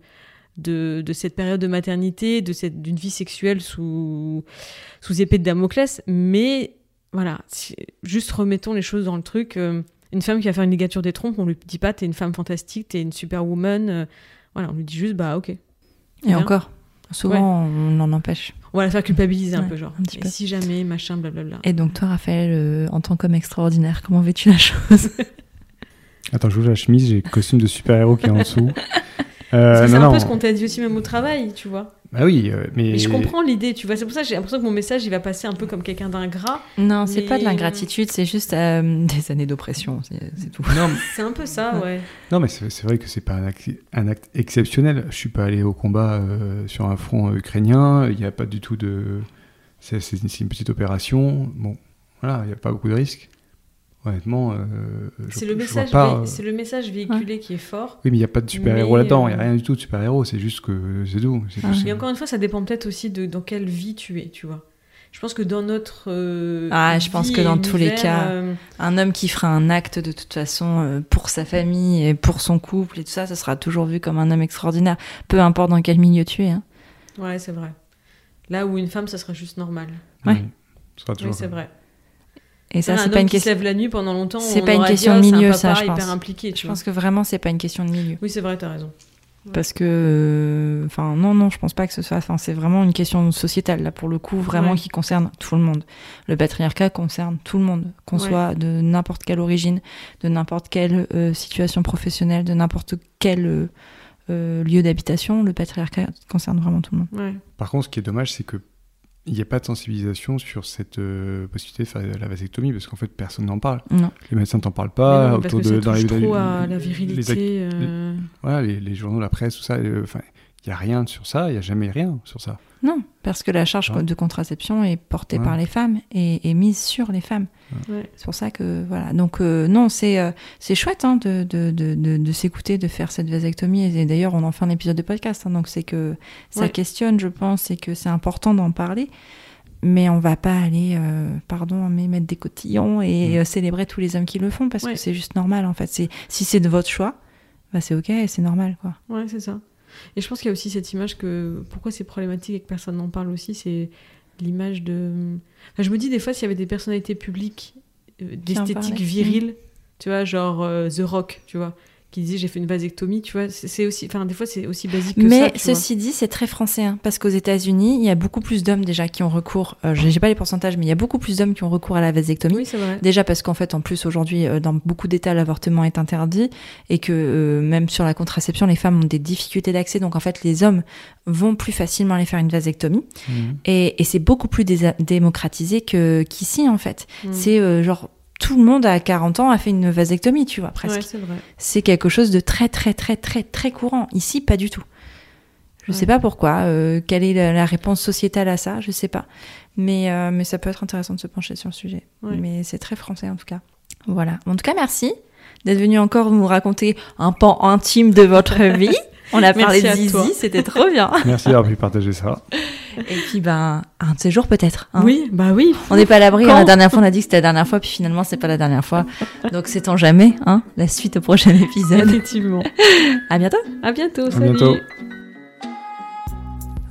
de, cette période de maternité, de cette, d'une vie sexuelle sous, sous épée de Damoclès, mais voilà, juste remettons les choses dans le truc. euh, une femme qui va faire une ligature des trompes, on lui dit pas t'es une femme fantastique, t'es une superwoman, euh, voilà, on lui dit juste bah ok. Et Bien. encore, souvent on en empêche. On va la faire culpabiliser un Ouais, peu, genre. un petit Et peu. si jamais, machin, blablabla. Et donc toi, Raphaël, euh, en tant qu'homme extraordinaire, comment veux-tu la chose (laughs) Attends, j'ouvre la chemise, j'ai le costume de super-héros qui est en dessous. Euh, c'est un non. peu ce qu'on t'a dit aussi même au travail, tu vois. Bah oui, euh, mais. Mais je comprends l'idée, tu vois. C'est pour ça que j'ai l'impression que mon message, il va passer un peu comme quelqu'un d'ingrat. Non, c'est Mais- pas de l'ingratitude, c'est juste euh, (laughs) des années d'oppression, c'est tout. Non, (laughs) C'est un peu ça, ouais. non, mais c'est vrai que c'est pas un acte, un acte exceptionnel. Je suis pas allé au combat euh, sur un front euh, ukrainien. Il n'y a pas du tout de. C'est c'est une, c'est une petite opération. Bon, voilà, il n'y a pas beaucoup de risques. Honnêtement, euh, C'est le, message pas, euh, c'est le message véhiculé qui est fort. Oui, mais il n'y a pas de super-héros là-dedans. Il n'y a euh, rien du tout de super-héros. C'est juste que c'est tout. C'est Ah. juste- Mais encore une fois, ça dépend peut-être aussi de dans quelle vie tu es, tu vois. Je pense que dans notre. euh, Ah, je pense que dans tous les cas, euh, Un homme qui fera un acte de toute façon euh, pour sa famille et pour son couple et tout ça, ça sera toujours vu comme un homme extraordinaire, peu importe dans quel milieu tu es. hein. Ouais, c'est vrai. Là où une femme, ça serait juste normal. Ouais. Oui, ce sera Oui, toujours c'est comme vrai. Et ça, un c'est pas une qui se question. lève la nuit pendant longtemps. C'est pas une dit, question oh, de un milieu, ça, je hyper pense. impliqué, tu Je vois. pense que vraiment, c'est pas une question de milieu. Oui, c'est vrai, t'as raison. Parce que, euh, enfin, non, non, je pense pas que ce soit. Enfin, c'est vraiment une question sociétale là pour le coup, vraiment Ouais. qui concerne tout le monde. Le patriarcat concerne tout le monde, qu'on Ouais. soit de n'importe quelle origine, de n'importe quelle euh, situation professionnelle, de n'importe quel euh, euh, lieu d'habitation. Le patriarcat concerne vraiment tout le monde. Ouais. Par contre, ce qui est dommage, c'est que il n'y a pas de sensibilisation sur cette euh, possibilité de faire la vasectomie parce qu'en fait personne n'en parle. Non. Les médecins t'en parlent pas non, parce autour que de ça dans les, trop à les- la les virilité. ac- euh, voilà, les, les journaux, la presse, tout ça. euh, Enfin, il y a rien sur ça. Il y a jamais rien sur ça. Non, parce que la charge Ouais. de contraception est portée Ouais. par les femmes et, et mise sur les femmes. ouais. C'est pour ça que voilà. Donc euh, non, c'est euh, c'est chouette hein, de, de, de, de, de s'écouter, de faire cette vasectomie. Et d'ailleurs, on en fait un épisode de podcast. hein, donc c'est que ça Ouais. questionne, je pense, et que c'est important d'en parler. Mais on va pas aller, euh, pardon, mais mettre des cotillons et Mm. euh, célébrer tous les hommes qui le font parce Ouais. que c'est juste normal en fait. C'est si c'est de votre choix, bah c'est ok, c'est normal quoi. Ouais, c'est ça. Et je pense qu'il y a aussi cette image que pourquoi c'est problématique et que personne n'en parle aussi, c'est l'image de. Enfin, je me dis des fois s'il y avait des personnalités publiques euh, d'esthétique virile, tu vois, genre euh, The Rock, tu vois, qui disait j'ai fait une vasectomie, tu vois, c'est aussi, enfin des fois c'est aussi basique que Mais ça. vois. ceci dit, c'est très français, hein, parce qu'aux États-Unis, il y a beaucoup plus d'hommes déjà qui ont recours. Euh, j'ai pas les pourcentages, mais il y a beaucoup plus d'hommes qui ont recours à la vasectomie. Oui, c'est vrai. Déjà parce qu'en fait, en plus aujourd'hui, euh, dans beaucoup d'États, l'avortement est interdit et que euh, même sur la contraception, les femmes ont des difficultés d'accès. Donc en fait, les hommes vont plus facilement aller faire une vasectomie et, et c'est beaucoup plus démocratisé que qu'ici en fait. Mm. C'est euh, genre tout le monde à 40 ans a fait une vasectomie, tu vois presque. Ouais, c'est vrai. C'est quelque chose de très très très très très courant. Ici, pas du tout. Je Ouais. sais pas pourquoi. euh, quelle est la, la réponse sociétale à ça Je sais pas. Mais euh, mais ça peut être intéressant de se pencher sur le sujet. Ouais. Mais c'est très français en tout cas. Voilà. En tout cas, merci d'être venu encore nous raconter un pan intime de votre (laughs) vie. On a parlé de à Zizi, toi. c'était trop bien. (laughs) Merci d'avoir pu partager ça. Et puis ben un de ces jours peut-être. hein. Oui, bah oui. On n'est pas à l'abri. hein. La dernière fois, on a dit que c'était la dernière fois, puis finalement, c'est pas la dernière fois. Donc, c'est en jamais. Hein la suite au prochain épisode. Effectivement. À bientôt. À bientôt. À salut. bientôt.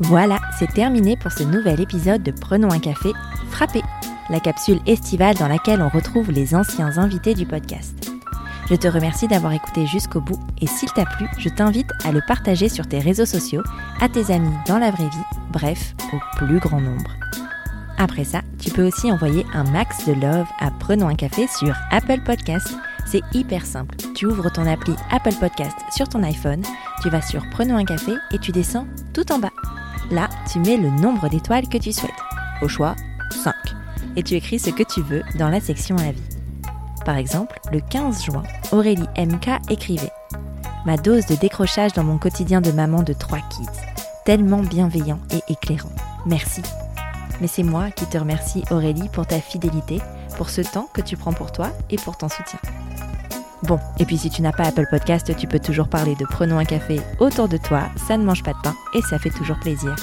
Voilà, c'est terminé pour ce nouvel épisode de Prenons un café frappé, la capsule estivale dans laquelle on retrouve les anciens invités du podcast. Je te remercie d'avoir écouté jusqu'au bout et s'il t'a plu, je t'invite à le partager sur tes réseaux sociaux, à tes amis dans la vraie vie, bref, au plus grand nombre. Après ça, tu peux aussi envoyer un max de love à Prenons un café sur Apple Podcast. C'est hyper simple. Tu ouvres ton appli Apple Podcast sur ton iPhone, tu vas sur Prenons un café et tu descends tout en bas. Là, tu mets le nombre d'étoiles que tu souhaites. Au choix, 5. Et tu écris ce que tu veux dans la section avis. Par exemple, le 15 juin, Aurélie MK écrivait Ma dose de décrochage dans mon quotidien de maman de trois kids. Tellement bienveillant et éclairant. Merci. Mais c'est moi qui te remercie Aurélie pour ta fidélité, pour ce temps que tu prends pour toi et pour ton soutien. Bon, et puis si tu n'as pas Apple Podcast, tu peux toujours parler de Prenons un café autour de toi, ça ne mange pas de pain et ça fait toujours plaisir.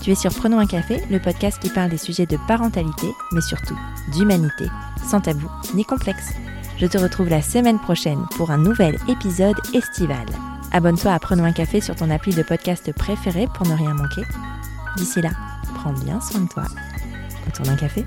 Tu es sur Prenons un café, le podcast qui parle des sujets de parentalité, mais surtout d'humanité, sans tabou ni complexe. Je te retrouve la semaine prochaine pour un nouvel épisode estival. Abonne-toi à Prenons un café sur ton appli de podcast préféré pour ne rien manquer. D'ici là, prends bien soin de toi. Autour d'un café